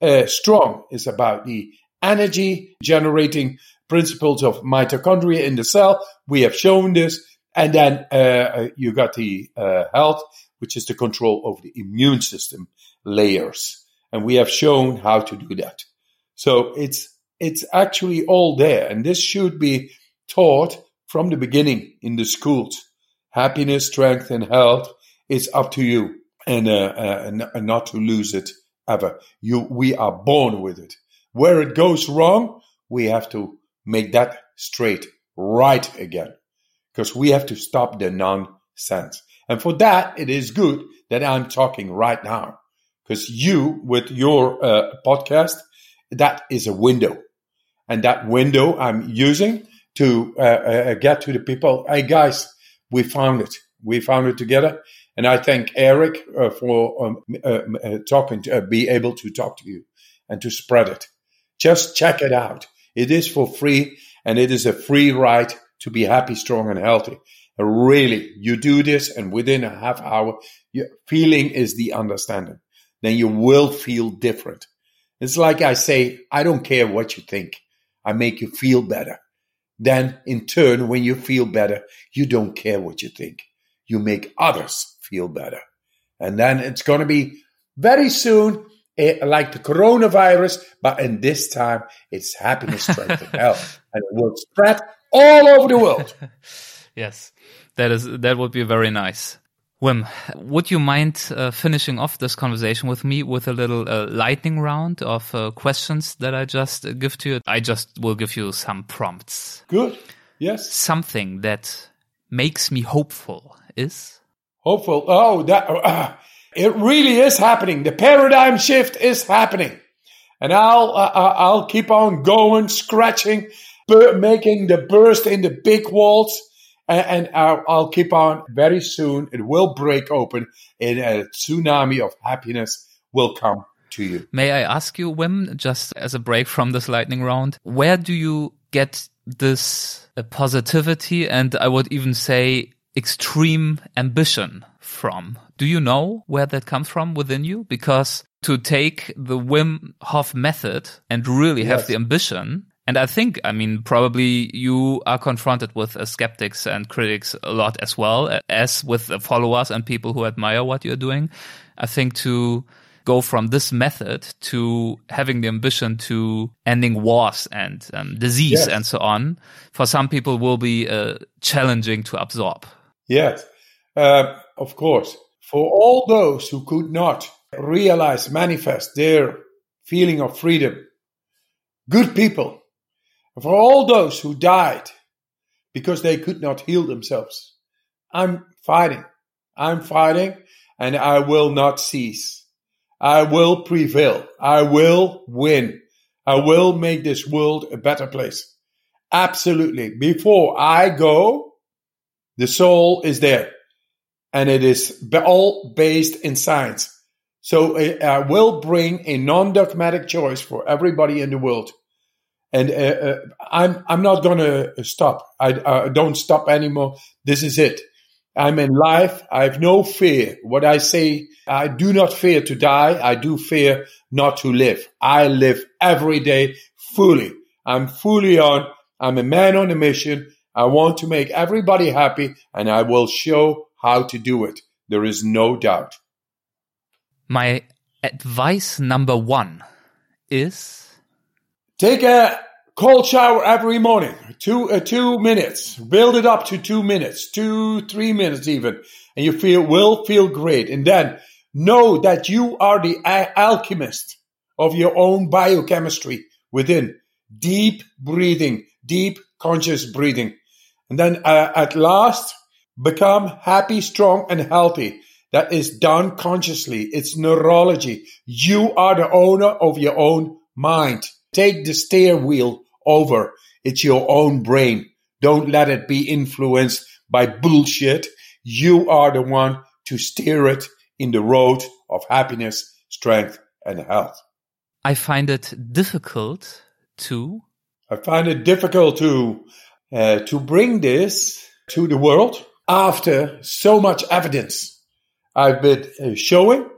Uh, strong is about the energy generating principles of mitochondria in the cell. We have shown this. And then uh, uh, you got the uh, health, which is the control of the immune system layers. And we have shown how to do that. So it's, it's actually all there. And this should be taught from the beginning in the schools. Happiness, strength, and health is up to you and, uh, uh, and not to lose it ever. You, we are born with it. Where it goes wrong, we have to make that straight, right again, because we have to stop the nonsense. And for that, it is good that I'm talking right now, because you, with your uh, podcast, that is a window, and that window I'm using to uh, uh, get to the people. Hey guys, we found it. We found it together. And I thank Eric uh, for um, uh, uh, talking to uh, be able to talk to you and to spread it. Just check it out. It is for free and it is a free right to be happy, strong, and healthy. And really, you do this, and within a half hour, your feeling is the understanding. Then you will feel different. It's like I say, I don't care what you think. I make you feel better. Then, in turn, when you feel better, you don't care what you think. You make others feel better. And then it's going to be very soon eh, like the coronavirus, but in this time, it's happiness, strength, and health. And it will spread all over the world. yes, that is that would be very nice. Wim, would you mind uh, finishing off this conversation with me with a little uh, lightning round of uh, questions that I just give to you? I just will give you some prompts. Good. Yes. Something that makes me hopeful is hopeful. Oh, that uh, it really is happening. The paradigm shift is happening, and I'll uh, uh, I'll keep on going, scratching, making the burst in the big walls and, and I'll, I'll, keep on very soon. It will break open and a tsunami of happiness will come to you. May I ask you, Wim, just as a break from this lightning round, where do you get this uh, positivity and I would even say extreme ambition from? Do you know where that comes from within you? Because to take the Wim Hof method and really yes. have the ambition and I think, I mean, probably you are confronted with uh, skeptics and critics a lot as well, as with the followers and people who admire what you're doing. I think to go from this method to having the ambition to ending wars and um, disease yes. and so on, for some people will be uh, challenging to absorb. Yes, uh, of course. For all those who could not realize, manifest their feeling of freedom, good people for all those who died because they could not heal themselves. I'm fighting. I'm fighting and I will not cease. I will prevail. I will win. I will make this world a better place. Absolutely. Before I go, the soul is there and it is all based in science. So uh, I will bring a non-dogmatic choice for everybody in the world and uh, uh, I'm I'm not to stop. I uh, don't stop anymore. This is it. I'm in life. I have no fear. What I say, I do not fear to die. I do fear not to live. I live every day fully. I'm fully on. I'm a man on a mission. I want to make everybody happy and I will show how to do it. There is no doubt. My advice number one is Take a cold shower every morning. Two, uh, two minutes. Build it up to two minutes, two, three minutes even. And you feel, will feel great. And then know that you are the alchemist of your own biochemistry within. Deep breathing, deep conscious breathing. And then uh, at last, become happy, strong, and healthy. That is done consciously. It's neurology. You are the owner of your own mind. Take the steer wheel over. It's your own brain. Don't let it be influenced by bullshit. You are the one to steer it in the road of happiness, strength, and health. I find it difficult to. I find it difficult to uh, to bring this to the world after so much evidence I've been uh, showing,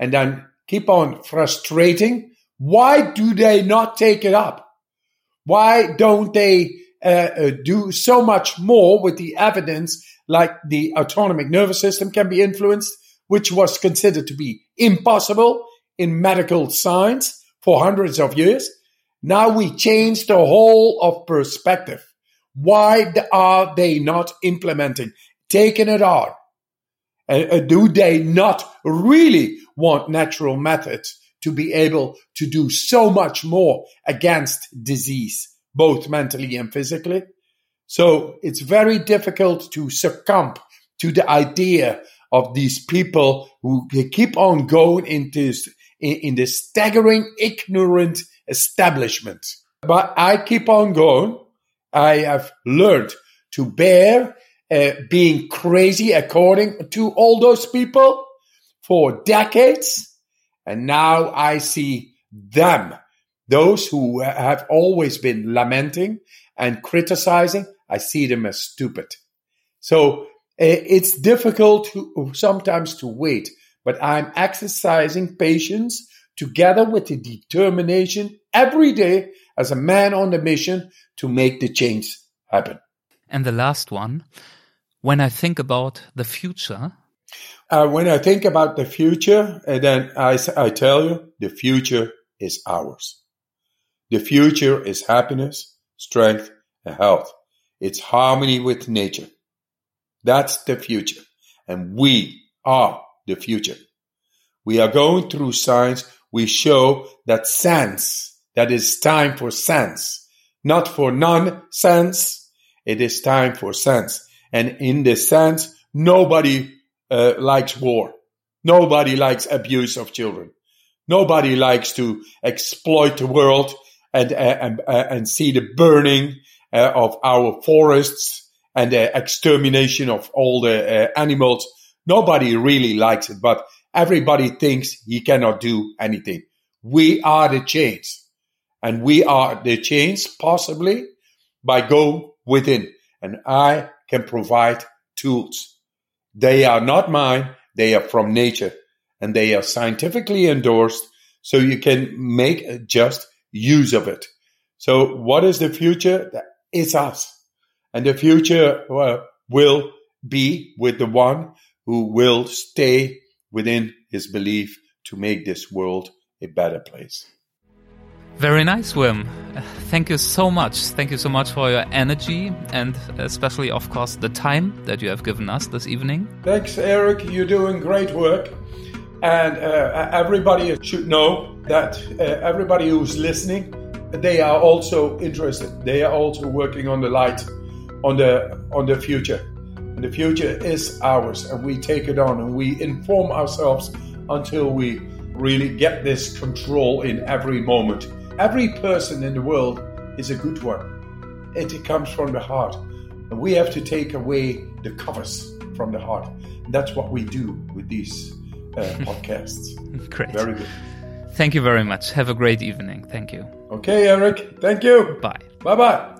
and then keep on frustrating why do they not take it up? Why don't they uh, uh, do so much more with the evidence like the autonomic nervous system can be influenced, which was considered to be impossible in medical science for hundreds of years? Now we change the whole of perspective. Why are they not implementing, taking it on? Uh, uh, do they not really want natural methods to be able to do so much more against disease, both mentally and physically. So it's very difficult to succumb to the idea of these people who keep on going into in, in the staggering ignorant establishment. But I keep on going. I have learned to bear uh, being crazy according to all those people for decades and now I see them, those who have always been lamenting and criticizing I see them as stupid. So uh, it's difficult to, sometimes to wait, but I'm exercising patience together with the determination every day as a man on the mission to make the change happen. And the last one, when I think about the future. Uh, when I think about the future, and then I, I tell you, the future is ours. The future is happiness, strength, and health. It's harmony with nature. That's the future. And we are the future. We are going through science. We show that sense, that is time for sense, not for nonsense. It is time for sense. And in this sense, nobody uh, likes war. Nobody likes abuse of children. Nobody likes to exploit the world and, uh, and, uh, and see the burning uh, of our forests and the extermination of all the animals. Nobody really likes it, but everybody thinks he cannot do anything. We are the change and we are the change possibly by go within and I can provide tools. They are not mine. They are from nature and they are scientifically endorsed. So you can make just use of it. So what is the future? It's us. And the future will be with the one who will stay within his belief to make this world a better place. Very nice, Wim. Thank you so much. Thank you so much for your energy and especially, of course, the time that you have given us this evening. Thanks, Eric. You're doing great work. And uh, everybody should know that uh, everybody who's listening, they are also interested. They are also working on the light, on the on the future. And the future is ours, and we take it on, and we inform ourselves until we really get this control in every moment. Every person in the world is a good one. It comes from the heart, and we have to take away the covers from the heart. And that's what we do with these uh, podcasts. Great. Very good. Thank you very much. Have a great evening. Thank you. Okay, Eric. Thank you. Bye. Bye bye.